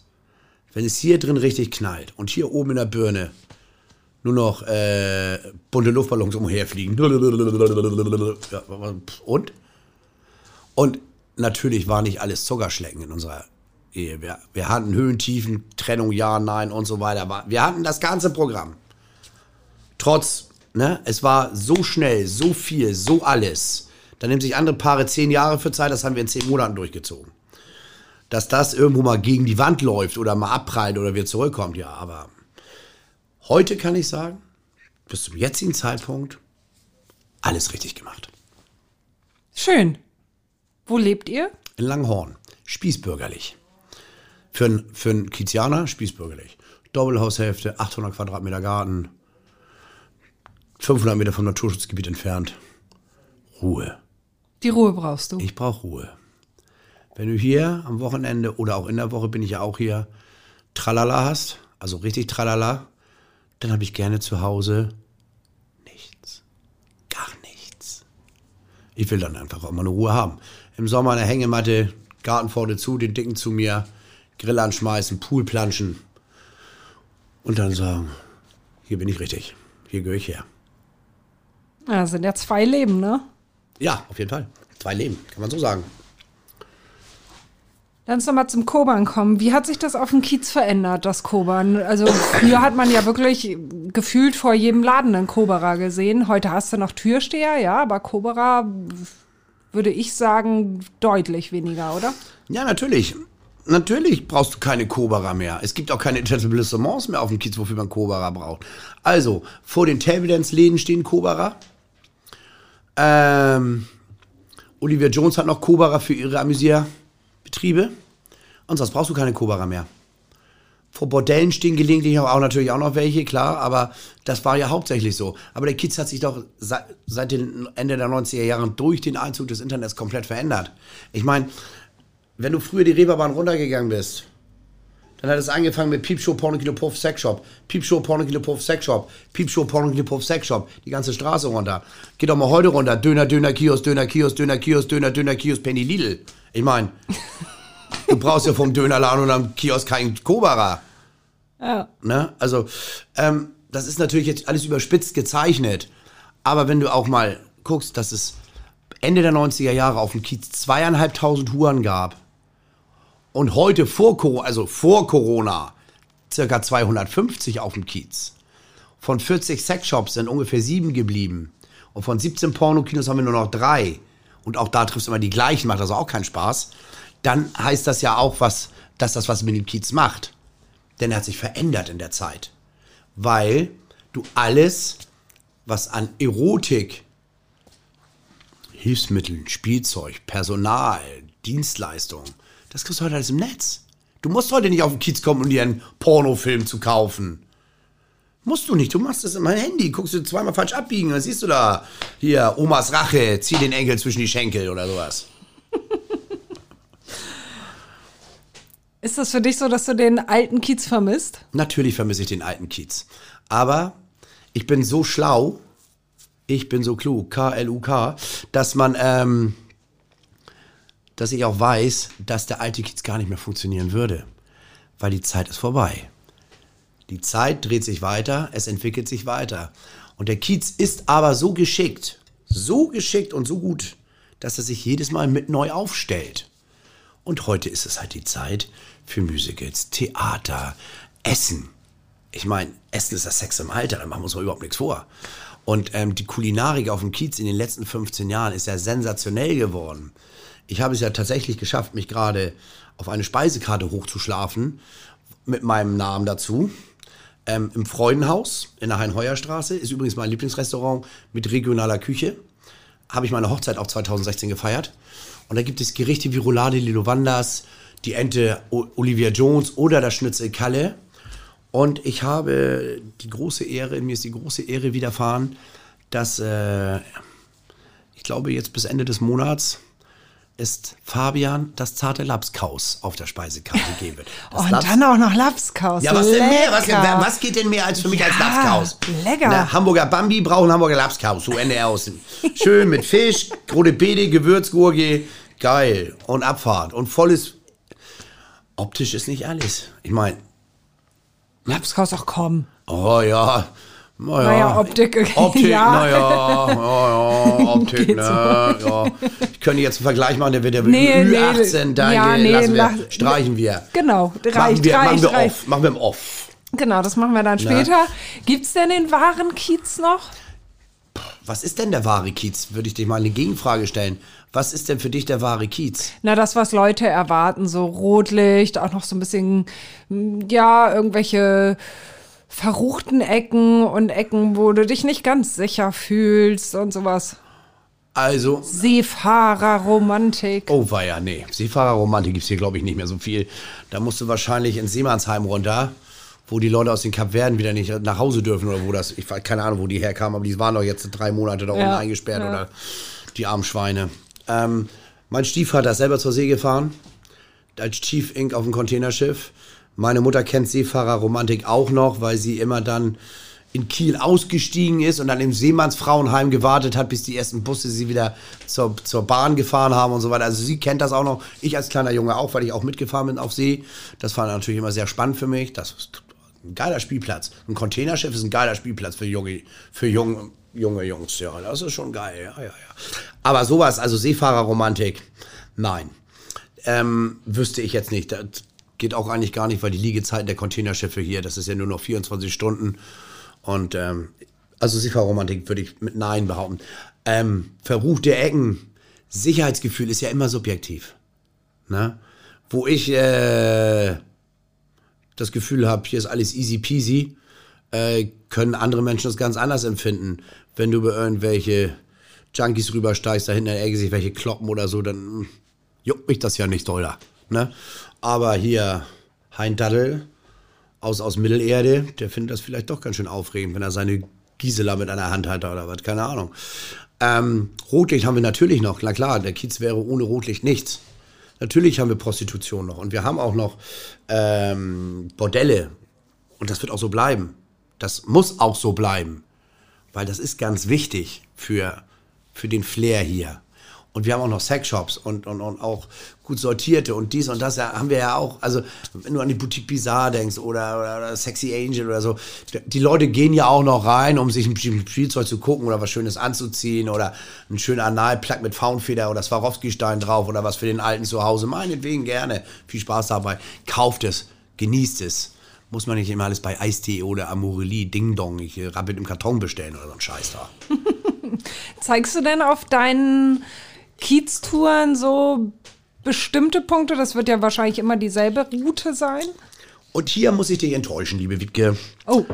Wenn es hier drin richtig knallt und hier oben in der Birne nur noch äh, bunte Luftballons umherfliegen. Ja, und? Und natürlich war nicht alles Zuckerschlecken in unserer Ehe. Wir, wir hatten Höhen, Tiefen, Trennung, ja, nein und so weiter. Wir hatten das ganze Programm. Trotz, ne, es war so schnell, so viel, so alles. Da nehmen sich andere Paare zehn Jahre für Zeit, das haben wir in zehn Monaten durchgezogen. Dass das irgendwo mal gegen die Wand läuft oder mal abprallt oder wieder zurückkommt, ja, aber heute kann ich sagen, bis zum jetzigen Zeitpunkt alles richtig gemacht. Schön. Wo lebt ihr? In Langhorn, spießbürgerlich. Für einen für einen Kizianer spießbürgerlich. Doppelhaushälfte, 800 Quadratmeter Garten, 500 Meter vom Naturschutzgebiet entfernt. Ruhe. Die Ruhe brauchst du. Ich brauche Ruhe. Wenn du hier am Wochenende oder auch in der Woche bin ich ja auch hier, Tralala hast, also richtig Tralala, dann habe ich gerne zu Hause nichts. Gar nichts. Ich will dann einfach auch mal eine Ruhe haben. Im Sommer eine Hängematte, Gartenpforte zu, den Dicken zu mir, Grill anschmeißen, Pool planschen und dann sagen, hier bin ich richtig. Hier gehöre ich her. Ja, das sind ja zwei Leben, ne? Ja, auf jeden Fall. Zwei Leben, kann man so sagen. Lass uns nochmal zum Koban kommen. Wie hat sich das auf dem Kiez verändert, das Koban? Also früher hat man ja wirklich gefühlt vor jedem Laden einen Koberer gesehen. Heute hast du noch Türsteher, ja, aber Koberer würde ich sagen deutlich weniger, oder? Ja, natürlich. Natürlich brauchst du keine Koberer mehr. Es gibt auch keine Etablissements mehr auf dem Kiez, wofür man Koberer braucht. Also, vor den Table Dance Läden stehen Koberer. Ähm, Olivia Jones hat noch Koberer für ihre Amüsierbetriebe. Und sonst brauchst du keine Koberer mehr. Vor Bordellen stehen gelegentlich auch natürlich auch noch welche, klar, aber das war ja hauptsächlich so. Aber der Kiez hat sich doch seit, seit dem Ende der 90er Jahre durch den Einzug des Internets komplett verändert. Ich meine, wenn du früher die Reeperbahn runtergegangen bist, dann hat es angefangen mit Piepshow, Pornokilo, Puff, Sexshop. Piepshow, Pornokilo, Puff, Sexshop. Piepshow, Pornokilo, Puff, Sexshop. Die ganze Straße runter. Geh doch mal heute runter. Döner, Döner, Kiosk, Döner, Kiosk, Döner, Kiosk, Döner, Döner, Kiosk, Penny Lidl. Ich meine, du brauchst ja vom Dönerladen und am Kiosk keinen Kobara. Ja. Ne? Also, ähm, das ist natürlich jetzt alles überspitzt gezeichnet. Aber wenn du auch mal guckst, dass es Ende der 90er Jahre auf dem Kiez zweieinhalbtausend Huren gab und heute vor Corona, also vor Corona, circa 250 auf dem Kiez. Von 40 Sexshops sind ungefähr sieben geblieben. Und von 17 Pornokinos haben wir nur noch drei. Und auch da triffst du immer die gleichen, macht also auch keinen Spaß. Dann heißt das ja auch, was, dass das was mit dem Kiez macht. Denn er hat sich verändert in der Zeit. Weil du alles, was an Erotik, Hilfsmitteln, Spielzeug, Personal, Dienstleistungen, das kriegst du heute alles im Netz. Du musst heute nicht auf den Kiez kommen, um dir einen Pornofilm zu kaufen. Musst du nicht. Du machst das in mein Handy. Guckst du zweimal falsch abbiegen, dann siehst du da hier Omas Rache, zieh den Enkel zwischen die Schenkel oder sowas. Ist das für dich so, dass du den alten Kiez vermisst? Natürlich vermisse ich den alten Kiez. Aber ich bin so schlau, ich bin so klug, K-L-U-K, dass man, ähm, dass ich auch weiß, dass der alte Kiez gar nicht mehr funktionieren würde. Weil die Zeit ist vorbei. Die Zeit dreht sich weiter, es entwickelt sich weiter. Und der Kiez ist aber so geschickt, so geschickt und so gut, dass er sich jedes Mal mit neu aufstellt. Und heute ist es halt die Zeit für Musicals, Theater, Essen. Ich meine, Essen ist das Sex im Alter, da machen wir uns überhaupt nichts vor. Und ähm, die Kulinarik auf dem Kiez in den letzten 15 Jahren ist ja sensationell geworden. Ich habe es ja tatsächlich geschafft, mich gerade auf eine Speisekarte hochzuschlafen, mit meinem Namen dazu. Ähm, Im Freudenhaus in der Hein-Heuer-Straße ist übrigens mein Lieblingsrestaurant mit regionaler Küche. Habe ich meine Hochzeit auch 2016 gefeiert. Und da gibt es Gerichte wie Roulade Lilo Wanders, die Ente O- Olivia Jones oder das Schnitzel Kalle. Und ich habe die große Ehre, mir ist die große Ehre widerfahren, dass äh, ich glaube jetzt bis Ende des Monats ist Fabian das zarte Lapskaus auf der Speisekarte geben wird. Oh, und Laps- dann auch noch Lapskaus. ja, was denn mehr? Was, Lecker. was geht denn mehr als für mich als Ja, Lapskaus? lecker. Na, Hamburger Bambi brauchen Hamburger Lapskaus, so Ende aus. Schön mit Fisch, rote Beete, Gewürzgurke, geil. Und Abfahrt. Und volles. Optisch ist nicht alles. Ich meine, Lapskaus auch kommen. oh ja. Naja, Naja, Optik, Optik, ja. naja, ja, ja, Optik, Geht ne, ja. Ich könnte jetzt einen Vergleich machen, der wird ja Nee, nee, Ü18, da ja, nee, lassen wir, lach- streichen wir. Genau, Machen reicht, wir, machen reicht, wir reicht. off, machen wir im Off. Genau, das machen wir dann später. Gibt's denn den wahren Kiez noch? Was ist denn der wahre Kiez? Würde ich dir mal eine Gegenfrage stellen. Was ist denn für dich der wahre Kiez? Na, das, was Leute erwarten, so Rotlicht, auch noch so ein bisschen, mm, ja, irgendwelche verruchten Ecken und Ecken, wo du dich nicht ganz sicher fühlst und sowas. Also, Seefahrerromantik. oh war ja, nee. Seefahrerromantik gibt's hier, glaube ich, nicht mehr so viel. Da musst du wahrscheinlich ins Seemannsheim runter wo die Leute aus den Kapverden wieder nicht nach Hause dürfen oder wo das, ich weiß keine Ahnung, wo die herkamen, aber die waren doch jetzt drei Monate da unten Ja, eingesperrt ja. oder die armen Schweine. Ähm, mein Stiefvater ist selber zur See gefahren, als Chief Inc. auf dem Containerschiff. Meine Mutter kennt Seefahrerromantik auch noch, weil sie immer dann in Kiel ausgestiegen ist und dann im Seemannsfrauenheim gewartet hat, bis die ersten Busse sie wieder zur, zur Bahn gefahren haben und so weiter. Also sie kennt das auch noch. Ich als kleiner Junge auch, weil ich auch mitgefahren bin auf See. Das war natürlich immer sehr spannend für mich. Das ist ein geiler Spielplatz. Ein Containerschiff ist ein geiler Spielplatz für junge, für junge, junge Jungs. Ja, das ist schon geil. Ja, ja, ja. Aber sowas, also Seefahrerromantik, nein. Ähm, wüsste ich jetzt nicht. Das geht auch eigentlich gar nicht, weil die Liegezeiten der Containerschiffe hier, das ist ja nur noch 24 Stunden. Und ähm, also Seefahrerromantik würde ich mit Nein behaupten. Ähm, verruchte Ecken, Sicherheitsgefühl ist ja immer subjektiv. Ne? Wo ich äh, das Gefühl habe, hier ist alles easy peasy, äh, können andere Menschen das ganz anders empfinden. Wenn du über irgendwelche Junkies rübersteigst, da hinten Ecke sich welche kloppen oder so, dann mm, juckt mich das ja nicht doller. Ne? Aber hier Hein Daddel aus, aus Mittelerde, der findet das vielleicht doch ganz schön aufregend, wenn er seine Gisela mit einer Hand hat oder was, keine Ahnung. Ähm, Rotlicht haben wir natürlich noch, na klar, der Kiez wäre ohne Rotlicht nichts. Natürlich haben wir Prostitution noch und wir haben auch noch ähm, Bordelle und das wird auch so bleiben. Das muss auch so bleiben, weil das ist ganz wichtig für, für den Flair hier. Und wir haben auch noch Sexshops und, und, und auch gut sortierte und dies und das haben wir ja auch. Also, wenn du an die Boutique Bizarre denkst oder, oder, oder Sexy Angel oder so, die Leute gehen ja auch noch rein, um sich ein Spielzeug zu gucken oder was Schönes anzuziehen oder einen schönen Analplug mit Faunfeder oder Swarovski-Stein drauf oder was für den Alten zu Hause. Meinetwegen gerne. Viel Spaß dabei. Kauft es, genießt es. Muss man nicht immer alles bei Eistee oder Amorelie, Ding Dong, ich äh, Rabbit im Karton bestellen oder so ein Scheiß da. Zeigst du denn auf deinen Kiez-Touren so bestimmte Punkte? Das wird ja wahrscheinlich immer dieselbe Route sein. Und hier muss ich dich enttäuschen, liebe Wiebke. Oh,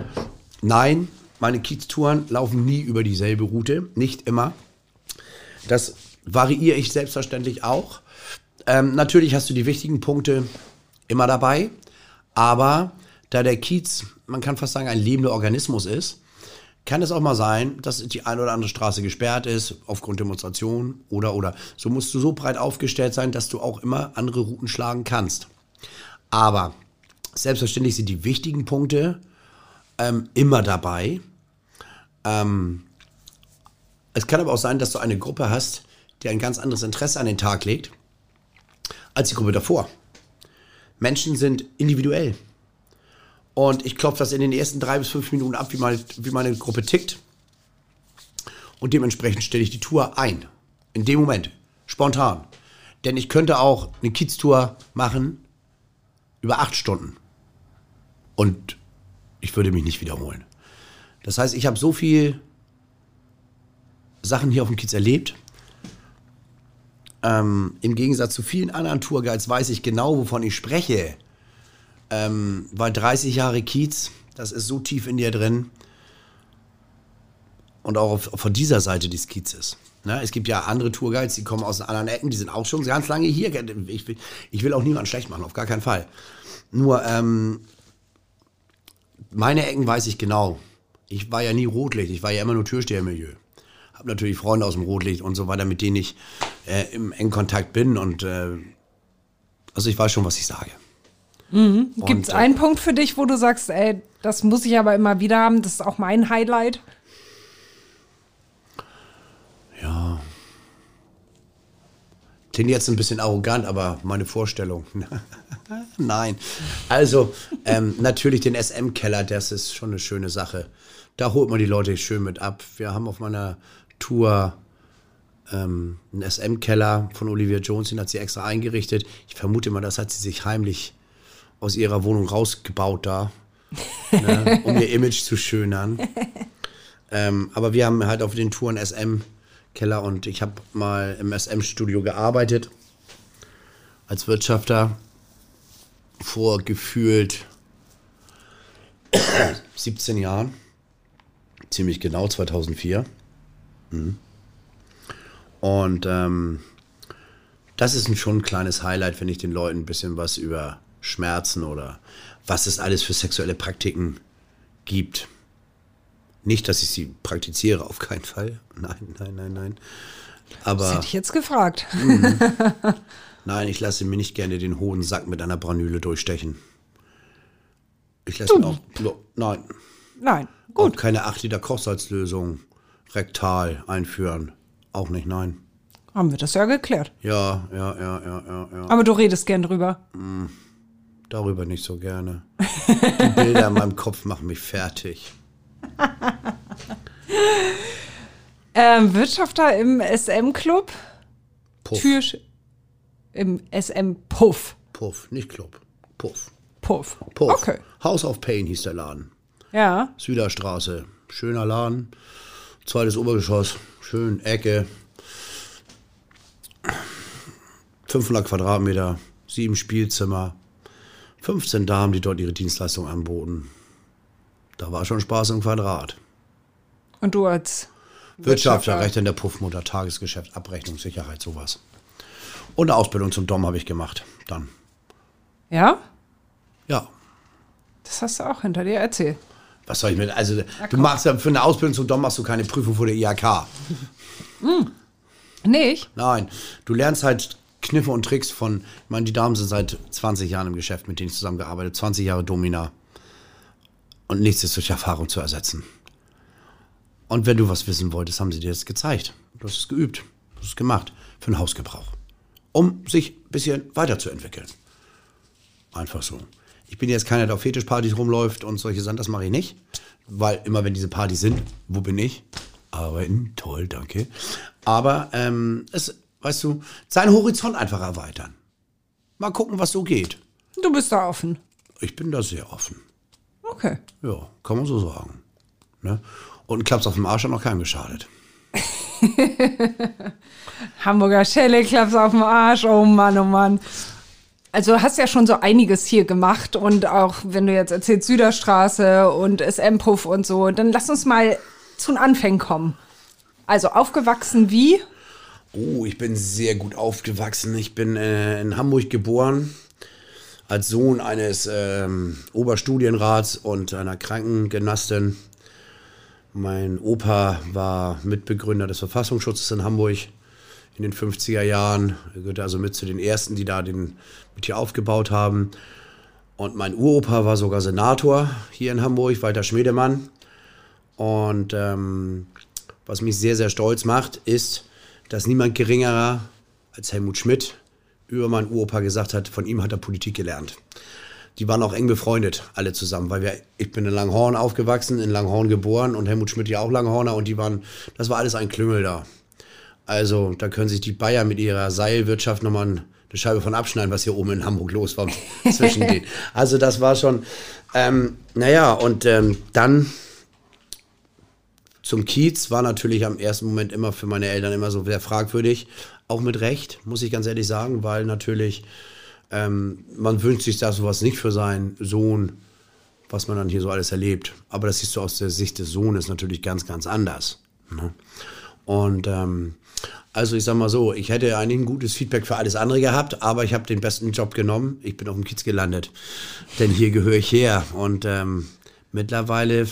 Nein, meine Kieztouren laufen nie über dieselbe Route, nicht immer. Das variiere ich selbstverständlich auch. Ähm, natürlich hast du die wichtigen Punkte immer dabei, aber da der Kiez, man kann fast sagen, ein lebender Organismus ist, kann es auch mal sein, dass die eine oder andere Straße gesperrt ist, aufgrund Demonstrationen oder oder. So musst du so breit aufgestellt sein, dass du auch immer andere Routen schlagen kannst. Aber selbstverständlich sind die wichtigen Punkte ähm, immer dabei. Ähm, es kann aber auch sein, dass du eine Gruppe hast, die ein ganz anderes Interesse an den Tag legt, als die Gruppe davor. Menschen sind individuell. Und ich klopfe das in den ersten drei bis fünf Minuten ab, wie meine, wie meine Gruppe tickt. Und dementsprechend stelle ich die Tour ein. In dem Moment. Spontan. Denn ich könnte auch eine Kiez-Tour machen über acht Stunden. Und ich würde mich nicht wiederholen. Das heißt, ich habe so viel Sachen hier auf dem Kiez erlebt. Ähm, Im Gegensatz zu vielen anderen Tourguides weiß ich genau, wovon ich spreche. Ähm, weil 30 Jahre Kiez, das ist so tief in dir drin. Und auch auf, von dieser Seite des Kiezes. Ne? Es gibt ja andere Tourguides, die kommen aus anderen Ecken, die sind auch schon ganz lange hier. Ich will, ich will auch niemanden schlecht machen, auf gar keinen Fall. Nur, ähm, meine Ecken weiß ich genau. Ich war ja nie Rotlicht, ich war ja immer nur Türstehermilieu. Hab natürlich Freunde aus dem Rotlicht und so weiter, mit denen ich äh, im engen Kontakt bin und äh, also ich weiß schon, was ich sage. Gibt es äh, einen Punkt für dich, wo du sagst, ey, das muss ich aber immer wieder haben, das ist auch mein Highlight? Ja. Klingt jetzt ein bisschen arrogant, aber meine Vorstellung. Nein. Also, ähm, natürlich den SM-Keller, das ist schon eine schöne Sache. Da holt man die Leute schön mit ab. Wir haben auf meiner Tour ähm, einen SM-Keller von Olivia Jones, den hat sie extra eingerichtet. Ich vermute mal, das hat sie sich heimlich aus ihrer Wohnung rausgebaut da, ne, um ihr Image zu schönern. Ähm, aber wir haben halt auf den Touren SM-Keller und ich habe mal im SM-Studio gearbeitet als Wirtschafter vor gefühlt 17 Jahren. Ziemlich genau 2004. Mhm. Und ähm, das ist ein schon ein kleines Highlight, wenn ich den Leuten ein bisschen was über Schmerzen oder was es alles für sexuelle Praktiken gibt. Nicht, dass ich sie praktiziere, auf keinen Fall. Nein, nein, nein, nein. Aber Das hätte ich jetzt gefragt. nein, ich lasse mir nicht gerne den hohen Sack mit einer Branüle durchstechen. Ich lasse mir auch. Nein. Nein, Auch gut. keine 8 Liter Kochsalzlösung rektal einführen. Auch nicht, nein. Haben wir das ja geklärt. Ja, ja, ja, ja, ja, ja. Aber du redest gern drüber. Darüber nicht so gerne. Die Bilder in meinem Kopf machen mich fertig. Ähm, Wirtschafter im SM-Club. Puff. Tür im SM-Puff. Puff, nicht Club. Puff. Puff. Puff. Okay. House of Pain hieß der Laden. Ja. Süderstraße. Schöner Laden. Zweites Obergeschoss. Schön, Ecke. 500 Quadratmeter. Sieben Spielzimmer. 15 Damen, die dort ihre Dienstleistung anboten. Da war schon Spaß im Quadrat. Und du als Wirtschaftler, Recht in der Puffmutter, Tagesgeschäft, Abrechnung, Sicherheit, sowas. Und eine Ausbildung zum Dom habe ich gemacht. Dann. Ja? Ja. Das hast du auch hinter dir. Erzähl. Was soll ich mit? Also, du machst ja für eine Ausbildung zum Dom machst du keine Prüfung vor der IHK. Nicht? Nein. Du lernst halt Kniffe und Tricks von, ich meine, die Damen sind seit 20 Jahren im Geschäft, mit denen ich zusammengearbeitet, 20 Jahre Domina. Und nichts ist durch Erfahrung zu ersetzen. Und wenn du was wissen wolltest, haben sie dir das gezeigt. Du hast es geübt. Du hast es gemacht. Für den Hausgebrauch. Um sich ein bisschen weiterzuentwickeln. Einfach so. Ich bin jetzt keiner, der auf Fetischpartys rumläuft und solche Sachen, das mache ich nicht. Weil immer, wenn diese Partys sind, wo bin ich? Arbeiten, toll, danke. Aber ähm, es, weißt du, seinen Horizont einfach erweitern. Mal gucken, was so geht. Du bist da offen. Ich bin da sehr offen. Okay. Ja, kann man so sagen. Ne? Und Klaps auf dem Arsch hat noch keinem geschadet. Hamburger Schelle, Klaps auf dem Arsch. Oh Mann, oh Mann. Also du hast ja schon so einiges hier gemacht und auch wenn du jetzt erzählst Süderstraße und SM-Puff und so, dann lass uns mal zu den Anfängen kommen. Also aufgewachsen wie? Oh, ich bin sehr gut aufgewachsen. Ich bin äh, in Hamburg geboren, als Sohn eines ähm, Oberstudienrats und einer Krankengymnastin. Mein Opa war Mitbegründer des Verfassungsschutzes in Hamburg in den 50er Jahren. Er gehörte also mit zu den ersten, die da den mit hier aufgebaut haben. Und mein Uropa war sogar Senator hier in Hamburg, Walter Schmedemann. Und ähm, was mich sehr, sehr stolz macht, ist, dass niemand geringerer als Helmut Schmidt über meinen Uropa gesagt hat, von ihm hat er Politik gelernt. Die waren auch eng befreundet, alle zusammen, weil wir, ich bin in Langhorn aufgewachsen, in Langhorn geboren und Helmut Schmidt ja auch Langhorner und die waren, das war alles ein Klüngel da. Also da können sich die Bayern mit ihrer Seilwirtschaft nochmal eine Scheibe von abschneiden, was hier oben in Hamburg los war zwischen denen. Also das war schon, ähm, naja, und ähm, dann zum Kiez war natürlich am ersten Moment immer für meine Eltern immer so sehr fragwürdig. Auch mit Recht, muss ich ganz ehrlich sagen, weil natürlich ähm, man wünscht sich da sowas nicht für seinen Sohn, was man dann hier so alles erlebt. Aber das siehst du aus der Sicht des Sohnes natürlich ganz, ganz anders. Ne? Und ähm, also ich sag mal so, ich hätte eigentlich ein gutes Feedback für alles andere gehabt, aber ich habe den besten Job genommen. Ich bin auf dem Kiez gelandet, denn hier gehöre ich her. Und ähm, mittlerweile,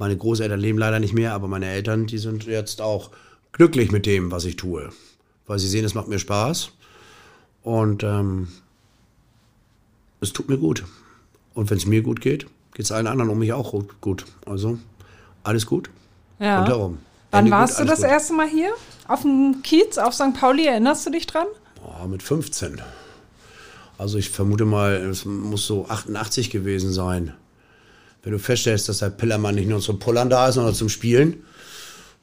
meine Großeltern leben leider nicht mehr, aber meine Eltern, die sind jetzt auch glücklich mit dem, was ich tue, weil sie sehen, es macht mir Spaß und ähm, es tut mir gut. Und wenn es mir gut geht, geht es allen anderen um mich auch gut. Also alles gut. Ja. Rundherum. Wann Ende gut, warst du alles das gut. erste Mal hier? Auf dem Kiez, auf St. Pauli, erinnerst du dich dran? Oh, mit 15. Also ich vermute mal, es muss so 88 gewesen sein. Wenn du feststellst, dass der Pillermann nicht nur zum Pullern da ist, sondern zum Spielen,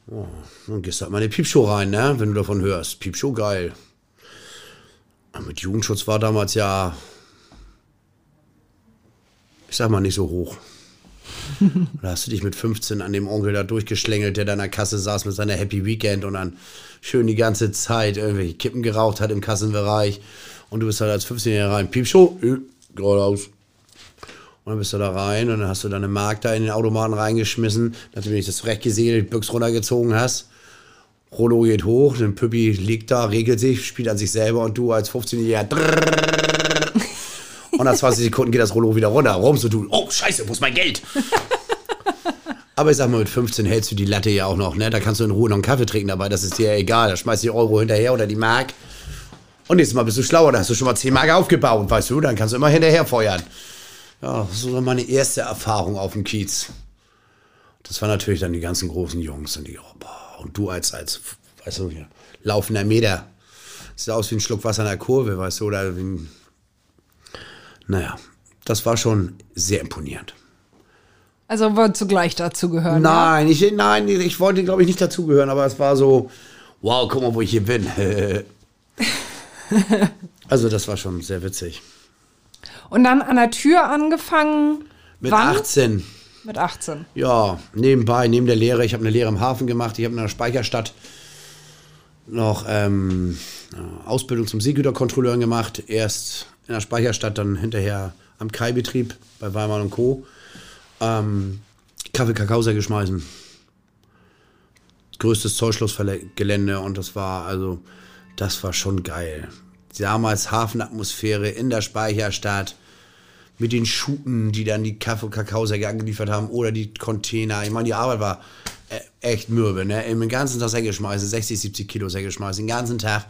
oh, dann gehst du halt mal in die Piepshow rein, ne? wenn du davon hörst. Piepshow geil. Aber mit Jugendschutz war damals ja, ich sag mal, nicht so hoch. Da hast du dich mit 15 an dem Onkel da durchgeschlängelt, der da in der Kasse saß mit seiner Happy Weekend und dann schön die ganze Zeit irgendwelche Kippen geraucht hat im Kassenbereich. Und du bist halt als 15-Jähriger rein, Piepshow, äh, geradeaus. Und dann bist du da rein und dann hast du deine Mark da in den Automaten reingeschmissen, nachdem du dich das Recht gesegelt, Büchs runtergezogen hast. Rollo geht hoch, ein Püppi liegt da, regelt sich, spielt an sich selber und du als 15-Jähriger. Und nach 20 Sekunden geht das Rollo wieder runter. Rums und du, oh scheiße, wo ist mein Geld? Aber ich sag mal, mit 15 hältst du die Latte ja auch noch, ne? Da kannst du in Ruhe noch einen Kaffee trinken dabei, das ist dir ja egal. Da schmeißt du die Euro hinterher oder die Mark. Und nächstes Mal bist du schlauer, da hast du schon mal 10 Mark aufgebaut, weißt du? Dann kannst du immer hinterher feuern. Ja, das war meine erste Erfahrung auf dem Kiez. Das waren natürlich dann die ganzen großen Jungs und die, oh, boah, und du als, als, weißt du, hier, laufender Meter. Sieht aus wie ein Schluck Wasser in der Kurve, weißt du, oder wie ein, naja, das war schon sehr imponierend. Also wolltest du gleich dazu gehören? Nein, ich, nein, ich wollte, glaube ich, nicht dazugehören, aber es war so, wow, guck mal, wo ich hier bin. also das war schon sehr witzig. Und dann an der Tür angefangen. Mit wann? 18. Mit 18. Ja, nebenbei, neben der Lehre. Ich habe eine Lehre im Hafen gemacht. Ich habe in der Speicherstadt noch ähm, Ausbildung zum Seegüterkontrolleur gemacht. Erst in der Speicherstadt, dann hinterher am Kaibetrieb bei Weimar und Co. Ähm, Kaffee, Kakao sehr geschmeißen. Größtes Zollschlussgelände und das war also, das war schon geil. Damals Hafenatmosphäre in der Speicherstadt mit den Schuten, die dann die Kaffee- und Kakaosäcke angeliefert haben oder die Container. Ich meine, die Arbeit war äh, echt mürbe, ne? Den ganzen Tag Säcke schmeißen, 60, 70 Kilo Säcke schmeißen, den ganzen Tag.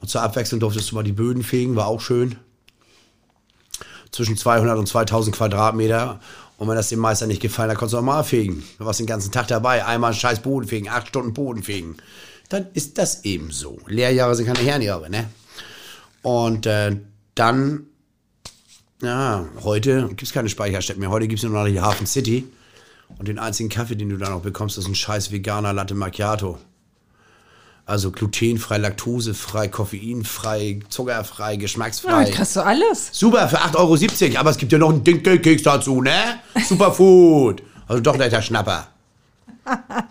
Und zur Abwechslung durftest du mal die Böden fegen, war auch schön. Zwischen 200 und 2000 Quadratmeter. Und wenn das dem Meister nicht gefallen hat, konntest du auch mal fegen. Du warst den ganzen Tag dabei. Einmal scheiß Boden fegen, acht Stunden Boden fegen. Dann ist das eben so. Lehrjahre sind keine Herrenjahre, ne? Und äh, dann, ja, heute gibt es keine Speicherstätten mehr. Heute gibt es nur noch die Hafen City. Und den einzigen Kaffee, den du da noch bekommst, ist ein scheiß veganer Latte Macchiato. Also glutenfrei, laktosefrei, koffeinfrei, zuckerfrei, Ja, geschmacksfrei. das kriegst du alles. Super, für 8,70 Euro. Aber es gibt ja noch einen Dinkelkeks dazu, ne? Superfood. Also doch netter Schnapper.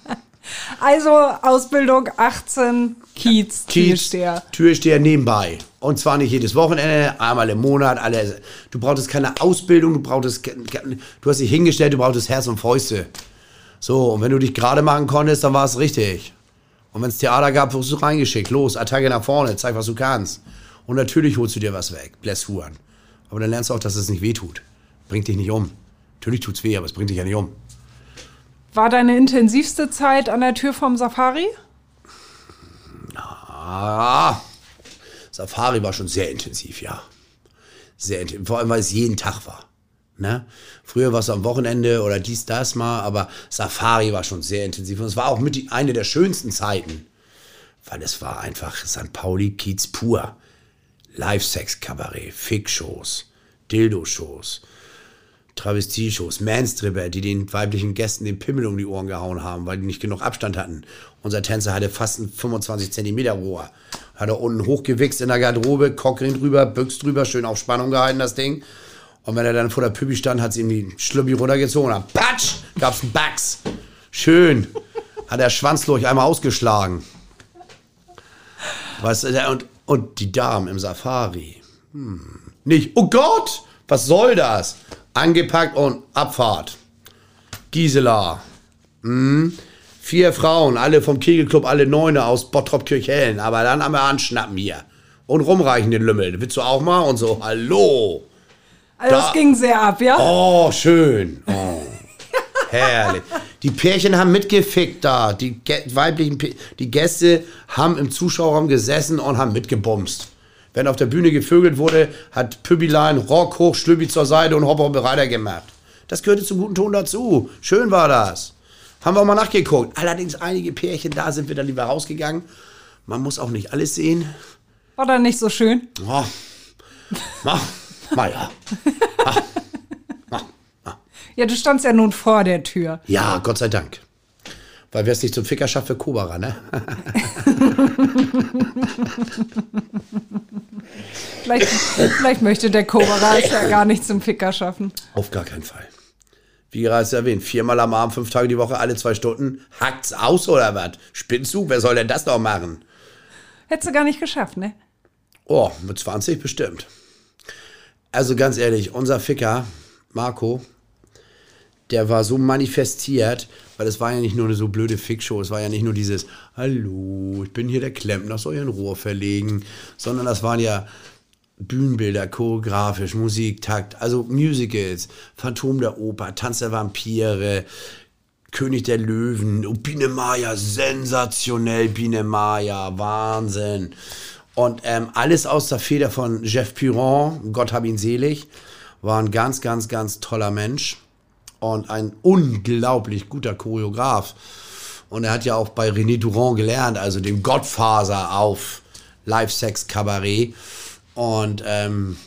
Also Ausbildung 18, Kiez, Kiez, Türsteher. Türsteher nebenbei. Und zwar nicht jedes Wochenende, einmal im Monat. Alle. Du brauchtest keine Ausbildung, du brauchtest, du hast dich hingestellt, du brauchtest Herz und Fäuste. So, und wenn du dich gerade machen konntest, dann war es richtig. Und wenn es Theater gab, wirst du reingeschickt. Los, Attacke nach vorne, zeig, was du kannst. Und natürlich holst du dir was weg, Blessuren. Aber dann lernst du auch, dass es nicht weh tut. Bringt dich nicht um. Natürlich tut's weh, aber es bringt dich ja nicht um. War deine intensivste Zeit an der Tür vom Safari? Ah, Safari war schon sehr intensiv, ja. Sehr intensiv. Vor allem, weil es jeden Tag war. Ne? Früher war es am Wochenende oder dies, das mal, aber Safari war schon sehr intensiv. Und es war auch mit die, eine der schönsten Zeiten. Weil es war einfach St. Pauli Kiez pur. Live-Sex-Kabarett, Fick-Shows, Dildo-Shows, Travestie-Shows, Manstripper, die den weiblichen Gästen den Pimmel um die Ohren gehauen haben, weil die nicht genug Abstand hatten. Unser Tänzer hatte fast ein 25 Zentimeter Rohr. Hat er unten hochgewichst in der Garderobe, Cockring drüber, Büchs drüber, schön auf Spannung gehalten, das Ding. Und wenn er dann vor der Püppi stand, hat sie ihm die Schlubbi runtergezogen. Dann patsch, gab's einen Bax. Schön. Hat er schwanzlurch einmal ausgeschlagen. Weißt der- und, und die Damen im Safari. Hm. Nicht, oh Gott, was soll das? Angepackt und Abfahrt. Gisela. Hm. Vier Frauen, alle vom Kegelclub, alle Neune aus Bottrop-Kirchhellen. Aber dann haben wir anschnappen hier. Und rumreichen den Lümmel. Willst du auch mal? Und so, hallo. Also Da- das ging sehr ab, ja? Oh, schön. Oh. Herrlich. Die Pärchen haben mitgefickt da. Die weiblichen P die Gäste haben im Zuschauerraum gesessen und haben mitgebumst. Wenn auf der Bühne gevögelt wurde, hat Pübilein Rock hoch, Schlübbi zur Seite und Hopper bereiter gemacht. Das gehörte zum guten Ton dazu. Schön war das. Haben wir auch mal nachgeguckt. Allerdings einige Pärchen, da sind wir dann lieber rausgegangen. Man muss auch nicht alles sehen. War dann nicht so schön? Oh. Mach, mal ja. Ja, du standst ja nun vor der Tür. Ja, Gott sei Dank. Weil wer es nicht zum Ficker schafft, für Kobara, ne? Vielleicht, vielleicht möchte der Cobra es ja gar nicht zum Ficker schaffen. Auf gar keinen Fall. Wie gerade erwähnt, viermal am Abend, fünf Tage die Woche, alle zwei Stunden. Hackt's aus oder was? Spinnst du? Wer soll denn das noch machen? Hättest du gar nicht geschafft, ne? Oh, mit 20 bestimmt. Also ganz ehrlich, unser Ficker, Marco, der war so manifestiert, weil es war ja nicht nur eine so blöde Fickshow, es war ja nicht nur dieses Hallo, ich bin hier der Klempner, soll hier ein Rohr verlegen, sondern das waren ja Bühnenbilder, choreografisch, Musik, Takt, also Musicals, Phantom der Oper, Tanz der Vampire, König der Löwen, oh, Biene Maya, sensationell, Biene Maya, Wahnsinn. Und ähm, alles aus der Feder von Jeff Piron, Gott hab ihn selig, war ein ganz, ganz, ganz toller Mensch und ein unglaublich guter Choreograf. Und er hat ja auch bei René Durand gelernt, also dem Gottfaser auf Live-Sex-Kabarett. Und ähm,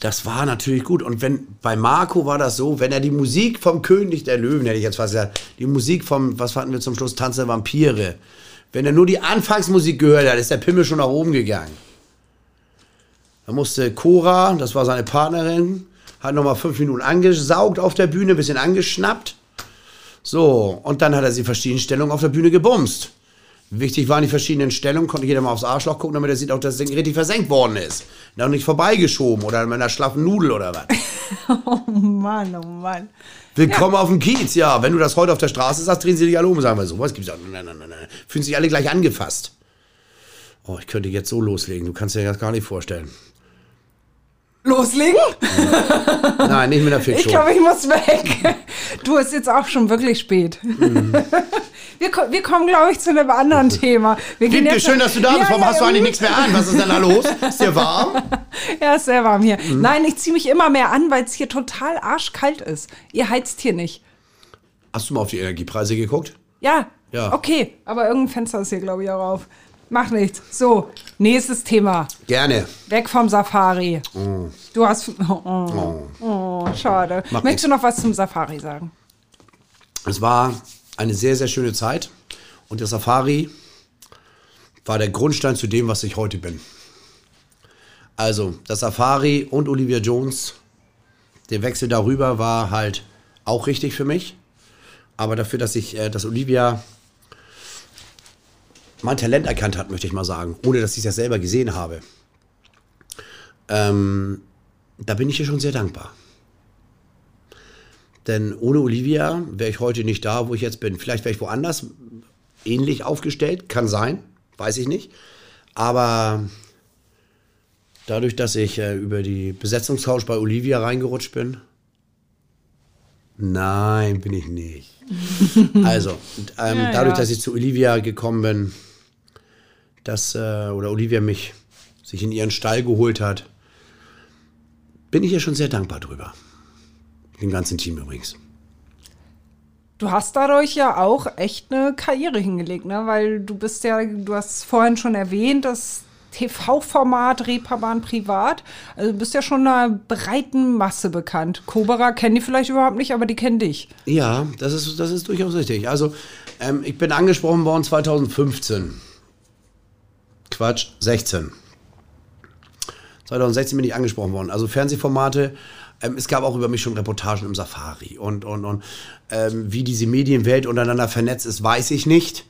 das war natürlich gut. Und wenn bei Marco war das so, wenn er die Musik vom König der Löwen, hätte ich jetzt fast gesagt, die Musik vom, was hatten wir zum Schluss, Tanz der Vampire, wenn er nur die Anfangsmusik gehört hat, ist der Pimmel schon nach oben gegangen. Da musste Cora, das war seine Partnerin, hat nochmal fünf Minuten angesaugt auf der Bühne, bisschen angeschnappt. So, und dann hat er sie in verschiedenen Stellungen auf der Bühne gebumst. Wichtig waren die verschiedenen Stellungen, konnte jeder mal aufs Arschloch gucken, damit er sieht, auch, dass das Ding richtig versenkt worden ist. Noch nicht vorbeigeschoben oder mit einer schlaffen Nudel oder was. Oh Mann, oh Mann. Willkommen auf dem Kiez, ja. Wenn du das heute auf der Straße sagst, drehen sie dich alle um sagen, so was gibt's auch. Nein, nein, nein, nein. Fühlen sich alle gleich angefasst. Oh, ich könnte jetzt so loslegen, du kannst dir das gar nicht vorstellen. Loslegen? Nein, nicht mit der Ich Fiction. glaube, ich muss weg. Du, es ist jetzt auch schon wirklich spät. Wir, ko- wir kommen, glaube ich, zu einem anderen Thema. Wir gehen Wiebke, jetzt- schön, dass du da bist. Ja, Warum ja, hast du eigentlich mhm. nichts mehr an? Was ist denn da los? Ist dir warm? Ja, ist sehr warm hier. Mhm. Nein, ich ziehe mich immer mehr an, weil es hier total arschkalt ist. Ihr heizt hier nicht. Hast du mal auf die Energiepreise geguckt? Ja, Ja. okay. Aber irgendein Fenster ist hier, glaube ich, auch auf. Macht nichts. So, nächstes Thema. Gerne. Weg vom Safari. Du hast. Oh, Oh. oh, schade. Macht Möchtest du noch was zum Safari sagen? Es war eine sehr, sehr schöne Zeit. Und der Safari war der Grundstein zu dem, was ich heute bin. Also, das Safari und Olivia Jones, der Wechsel darüber war halt auch richtig für mich. Aber dafür, dass ich, äh, dass Olivia mein Talent erkannt hat, möchte ich mal sagen, ohne dass ich es ja selber gesehen habe. Ähm, da bin ich ihr schon sehr dankbar. Denn ohne Olivia wäre ich heute nicht da, wo ich jetzt bin. Vielleicht wäre ich woanders ähnlich aufgestellt, kann sein, weiß ich nicht. Aber dadurch, dass ich äh, über die Besetzungstausch bei Olivia reingerutscht bin, nein, bin ich nicht. also, ähm, Ja, dadurch, ja. dass ich zu Olivia gekommen bin, dass, äh, oder Olivia mich sich in ihren Stall geholt hat, bin ich ihr schon sehr dankbar drüber. Dem ganzen Team übrigens. Du hast dadurch ja auch echt eine Karriere hingelegt, ne? Weil du bist ja, du hast es vorhin schon erwähnt, das TV-Format Reeperbahn Privat. Also du bist ja schon einer breiten Masse bekannt. Kobera kennen die vielleicht überhaupt nicht, aber die kennen dich. Ja, das ist, das ist durchaus richtig. Also, ähm, ich bin angesprochen worden 2015. Quatsch, 16. 2016 bin ich angesprochen worden. Also Fernsehformate. Ähm, es gab auch über mich schon Reportagen im Safari. Und, und, und ähm, wie diese Medienwelt untereinander vernetzt ist, weiß ich nicht.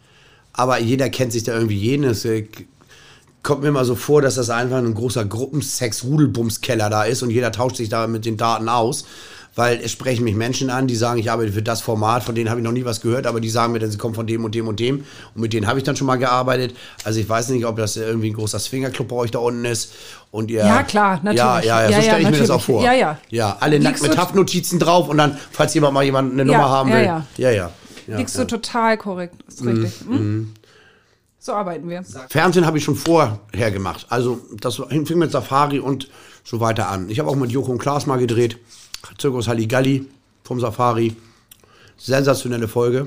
Aber jeder kennt sich da irgendwie jeden. Es äh, kommt mir immer so vor, dass das einfach ein großer Gruppensex-Rudelbumskeller da ist und jeder tauscht sich da mit den Daten aus. Weil es sprechen mich Menschen an, die sagen, ich arbeite für das Format, von denen habe ich noch nie was gehört, aber die sagen mir dann, sie kommen von dem und dem und dem. Und mit denen habe ich dann schon mal gearbeitet. Also ich weiß nicht, ob das irgendwie ein großer Swingerclub bei euch da unten ist. Und ihr, Ja, klar, natürlich. Ja, ja, ja, Ja, so ja, stelle ich mir das auch natürlich. vor. Ja, ja. Ja, alle nackt mit Haftnotizen drauf und dann, falls jemand mal jemand eine Ja, Nummer haben ja, will. ja. ja. ja. ja Liegst ja. du total korrekt. Ist richtig. Mhm. So arbeiten wir. Fernsehen habe ich schon vorher gemacht. Also das fing mit Safari und so weiter an. Ich habe auch mit Joko und Klaas mal gedreht. Zirkus Halligalli vom Safari. Sensationelle Folge,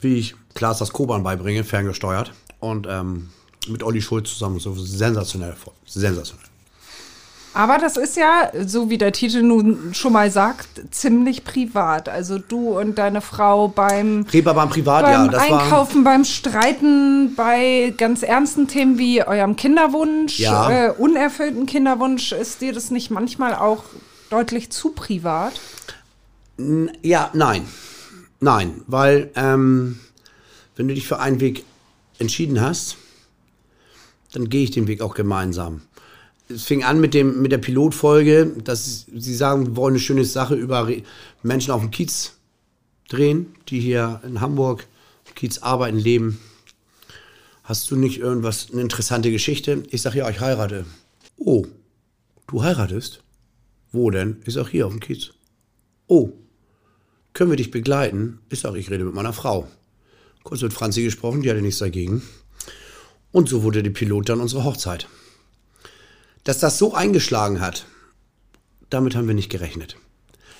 wie ich Klaas das Koban beibringe, ferngesteuert. Und ähm, mit Olli Schulz zusammen. So sensationelle Folge. Sensationell. Aber das ist ja, so wie der Titel nun schon mal sagt, ziemlich privat. Also du und deine Frau beim, Reeperbahn privat, beim ja. Einkaufen, beim Streiten, bei ganz ernsten Themen wie eurem Kinderwunsch, Ja. äh, unerfüllten Kinderwunsch. Ist dir das nicht manchmal auch deutlich zu privat? Ja, nein. Nein, weil ähm, wenn du dich für einen Weg entschieden hast, dann gehe ich den Weg auch gemeinsam. Es fing an mit, dem, mit der Pilotfolge, dass sie sagen, wir wollen eine schöne Sache über Menschen auf dem Kiez drehen, die hier in Hamburg Kiez arbeiten, leben. Hast du nicht irgendwas, eine interessante Geschichte? Ich sage, ja, ich heirate. Oh, du heiratest? Wo denn? Ist auch hier auf dem Kiez. Oh, können wir dich begleiten? Ich sage, ich rede mit meiner Frau. Kurz mit Franzi gesprochen, die hatte nichts dagegen. Und so wurde die Pilot dann unsere Hochzeit. Dass das so eingeschlagen hat, damit haben wir nicht gerechnet.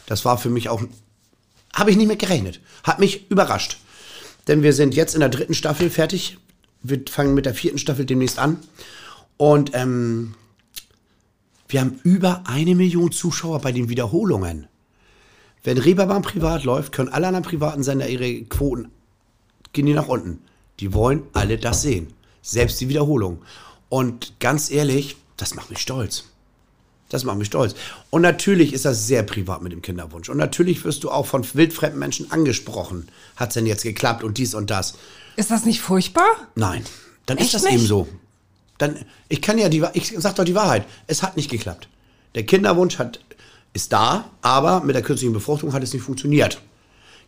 Das war für mich auch, habe ich nicht mit gerechnet. Hat mich überrascht. Denn wir sind jetzt in der dritten Staffel fertig. Wir fangen mit der vierten Staffel demnächst an. Und ähm, wir haben über eine Million Zuschauer bei den Wiederholungen. Wenn Reeperbahn privat läuft, können alle anderen privaten Sender ihre Quoten gehen die nach unten. Die wollen alle das sehen. Selbst die Wiederholung. Und ganz ehrlich, das macht mich stolz. Das macht mich stolz. Und natürlich ist das sehr privat mit dem Kinderwunsch. Und natürlich wirst du auch von wildfremden Menschen angesprochen. Hat es denn jetzt geklappt und dies und das? Ist das nicht furchtbar? Nein. Dann Echt ist das nicht? eben so. Dann, ich kann ja die, ich sag doch die Wahrheit. Es hat nicht geklappt. Der Kinderwunsch hat, ist da, aber mit der künstlichen Befruchtung hat es nicht funktioniert.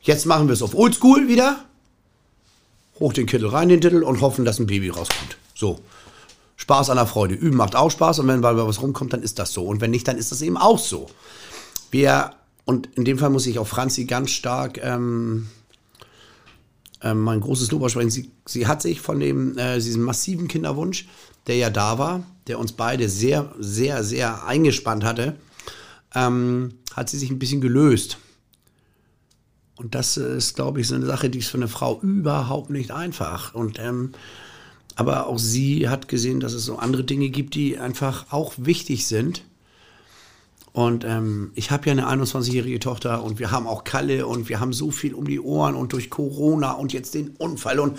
Jetzt machen wir es auf Oldschool wieder. Hoch den Kittel rein, den Titel und hoffen, dass ein Baby rauskommt. So. Spaß an der Freude. Üben macht auch Spaß und wenn mal was rumkommt, dann ist das so. Und wenn nicht, dann ist das eben auch so. Wir, und in dem Fall muss ich auch Franzi ganz stark ähm, ähm, mein großes Lob aussprechen. Sie, sie hat sich von dem, äh, diesem massiven Kinderwunsch, der ja da war, der uns beide sehr, sehr, sehr eingespannt hatte, ähm, hat sie sich ein bisschen gelöst. Und das ist, glaube ich, so eine Sache, die ist für eine Frau überhaupt nicht einfach. Und ähm, aber auch sie hat gesehen, dass es so andere Dinge gibt, die einfach auch wichtig sind. Und ähm, ich habe ja eine 21-jährige Tochter und wir haben auch Kalle und wir haben so viel um die Ohren und durch Corona und jetzt den Unfall und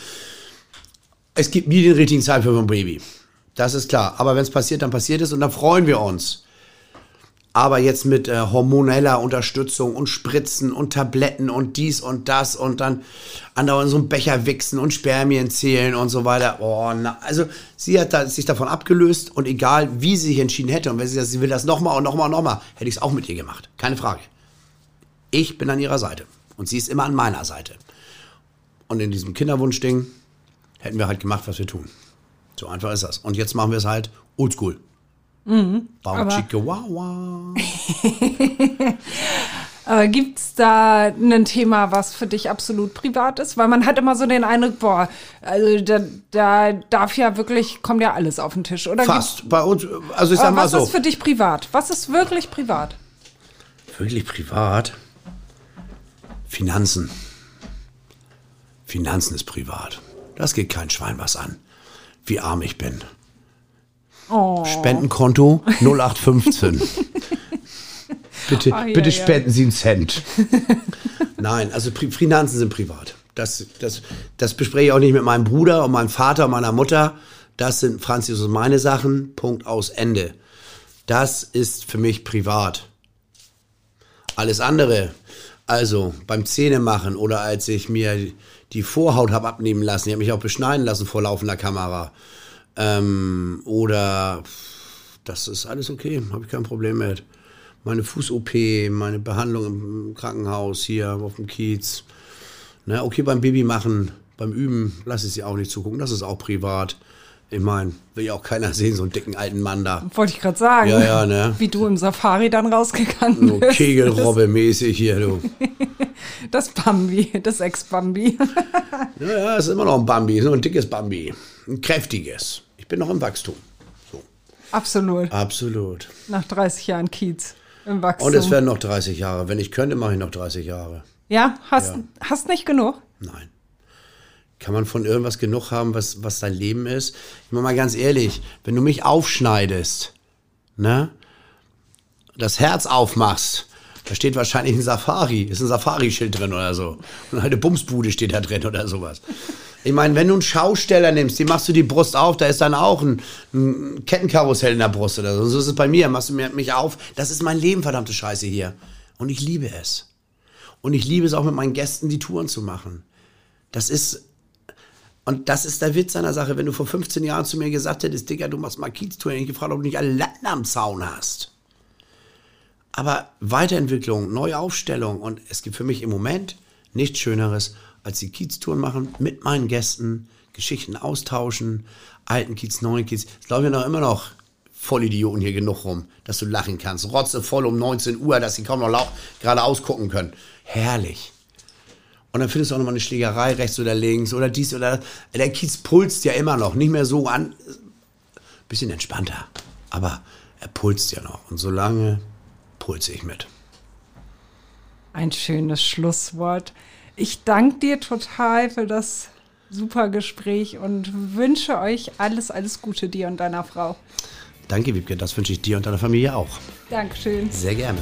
es gibt nie den richtigen Zeitpunkt für ein Baby. Das ist klar. Aber wenn es passiert, dann passiert es und dann freuen wir uns. Aber jetzt mit äh, hormoneller Unterstützung und Spritzen und Tabletten und dies und das und dann andauernd so einen Becher wichsen und Spermien zählen und so weiter. Oh, na, also sie hat da, sich davon abgelöst und egal wie sie sich entschieden hätte und wenn sie sagt, sie will das nochmal und nochmal und nochmal, hätte ich es auch mit ihr gemacht. Keine Frage. Ich bin an ihrer Seite und sie ist immer an meiner Seite. Und in diesem Kinderwunschding hätten wir halt gemacht, was wir tun. So einfach ist das. Und jetzt machen wir es halt oldschool. Mhm. Aber gibt es da ein Thema, was für dich absolut privat ist? Weil man hat immer so den Eindruck, boah, also da, da darf ja wirklich, kommt ja alles auf den Tisch. Oder Fast. Bei uns, also ich sag mal was so. ist für dich privat? Was ist wirklich privat? Wirklich privat? Finanzen. Finanzen ist privat. Das geht kein Schwein was an. Wie arm ich bin. Oh. Spendenkonto 0815. bitte, ja, bitte ja. spenden Sie einen Cent. Nein, also Pri Finanzen sind privat. Das, das, das bespreche ich auch nicht mit meinem Bruder und meinem Vater und meiner Mutter. Das sind Franzis und meine Sachen. Punkt aus Ende. Das ist für mich privat. Alles andere, also beim Zähnemachen oder als ich mir die Vorhaut habe abnehmen lassen, ich habe mich auch beschneiden lassen vor laufender Kamera. Ähm, oder das ist alles okay, habe ich kein Problem mit. Meine Fuß-OP, meine Behandlung im Krankenhaus hier auf dem Kiez. Ne, okay, beim Baby machen, beim Üben lasse ich sie auch nicht zugucken, das ist auch privat. Ich meine, will ja auch keiner sehen, so einen dicken alten Mann da. Wollte ich gerade sagen. Ja, ja, ne? Wie du im Safari dann rausgegangen So bist. Kegelrobbe-mäßig hier, du. Das Bambi, das Ex-Bambi. Ja, ja, ist immer noch ein Bambi, ist noch ein dickes Bambi. Ein kräftiges. Ich bin noch im Wachstum. So. Absolut. Absolut. Nach 30 Jahren Kiez im Wachstum. Und es werden noch 30 Jahre. Wenn ich könnte, mache ich noch 30 Jahre. ja, hast, Ja. hast nicht genug? Nein. Kann man von irgendwas genug haben, was, was dein Leben ist? Ich meine mal ganz ehrlich, wenn du mich aufschneidest, ne, das Herz aufmachst, da steht wahrscheinlich ein Safari, ist ein Safari-Schild drin oder so. Und eine Bumsbude steht da drin oder sowas. Ich meine, wenn du einen Schausteller nimmst, die machst du die Brust auf, da ist dann auch ein, ein Kettenkarussell in der Brust oder so. So ist es bei mir, machst du mich auf. Das ist mein Leben, verdammte Scheiße hier. Und ich liebe es. Und ich liebe es auch mit meinen Gästen, die Touren zu machen. Das ist, und das ist der Witz der Sache. Wenn du vor 15 Jahren zu mir gesagt hättest, Digga, du machst mal Kiez-Tour, hätte ich gefragt, ob du nicht alle Latten am Zaun hast. Aber Weiterentwicklung, Neuaufstellung und es gibt für mich im Moment nichts Schöneres, als die Kiez-Touren machen mit meinen Gästen, Geschichten austauschen, alten Kiez, neuen Kiez. Es laufen ja noch immer noch Vollidioten hier genug rum, dass du lachen kannst. Rotze voll um 19 Uhr, dass sie kaum noch gerade ausgucken können. Herrlich. Und dann findest du auch nochmal eine Schlägerei rechts oder links oder dies oder das. Der Kiez pulst ja immer noch, nicht mehr so an. Bisschen entspannter. Aber er pulst ja noch. Und solange pulse ich mit. Ein schönes Schlusswort. Ich danke dir total für das super Gespräch und wünsche euch alles, alles Gute dir und deiner Frau. Danke, Wiebke. Das wünsche ich dir und deiner Familie auch. Dankeschön. Sehr gerne.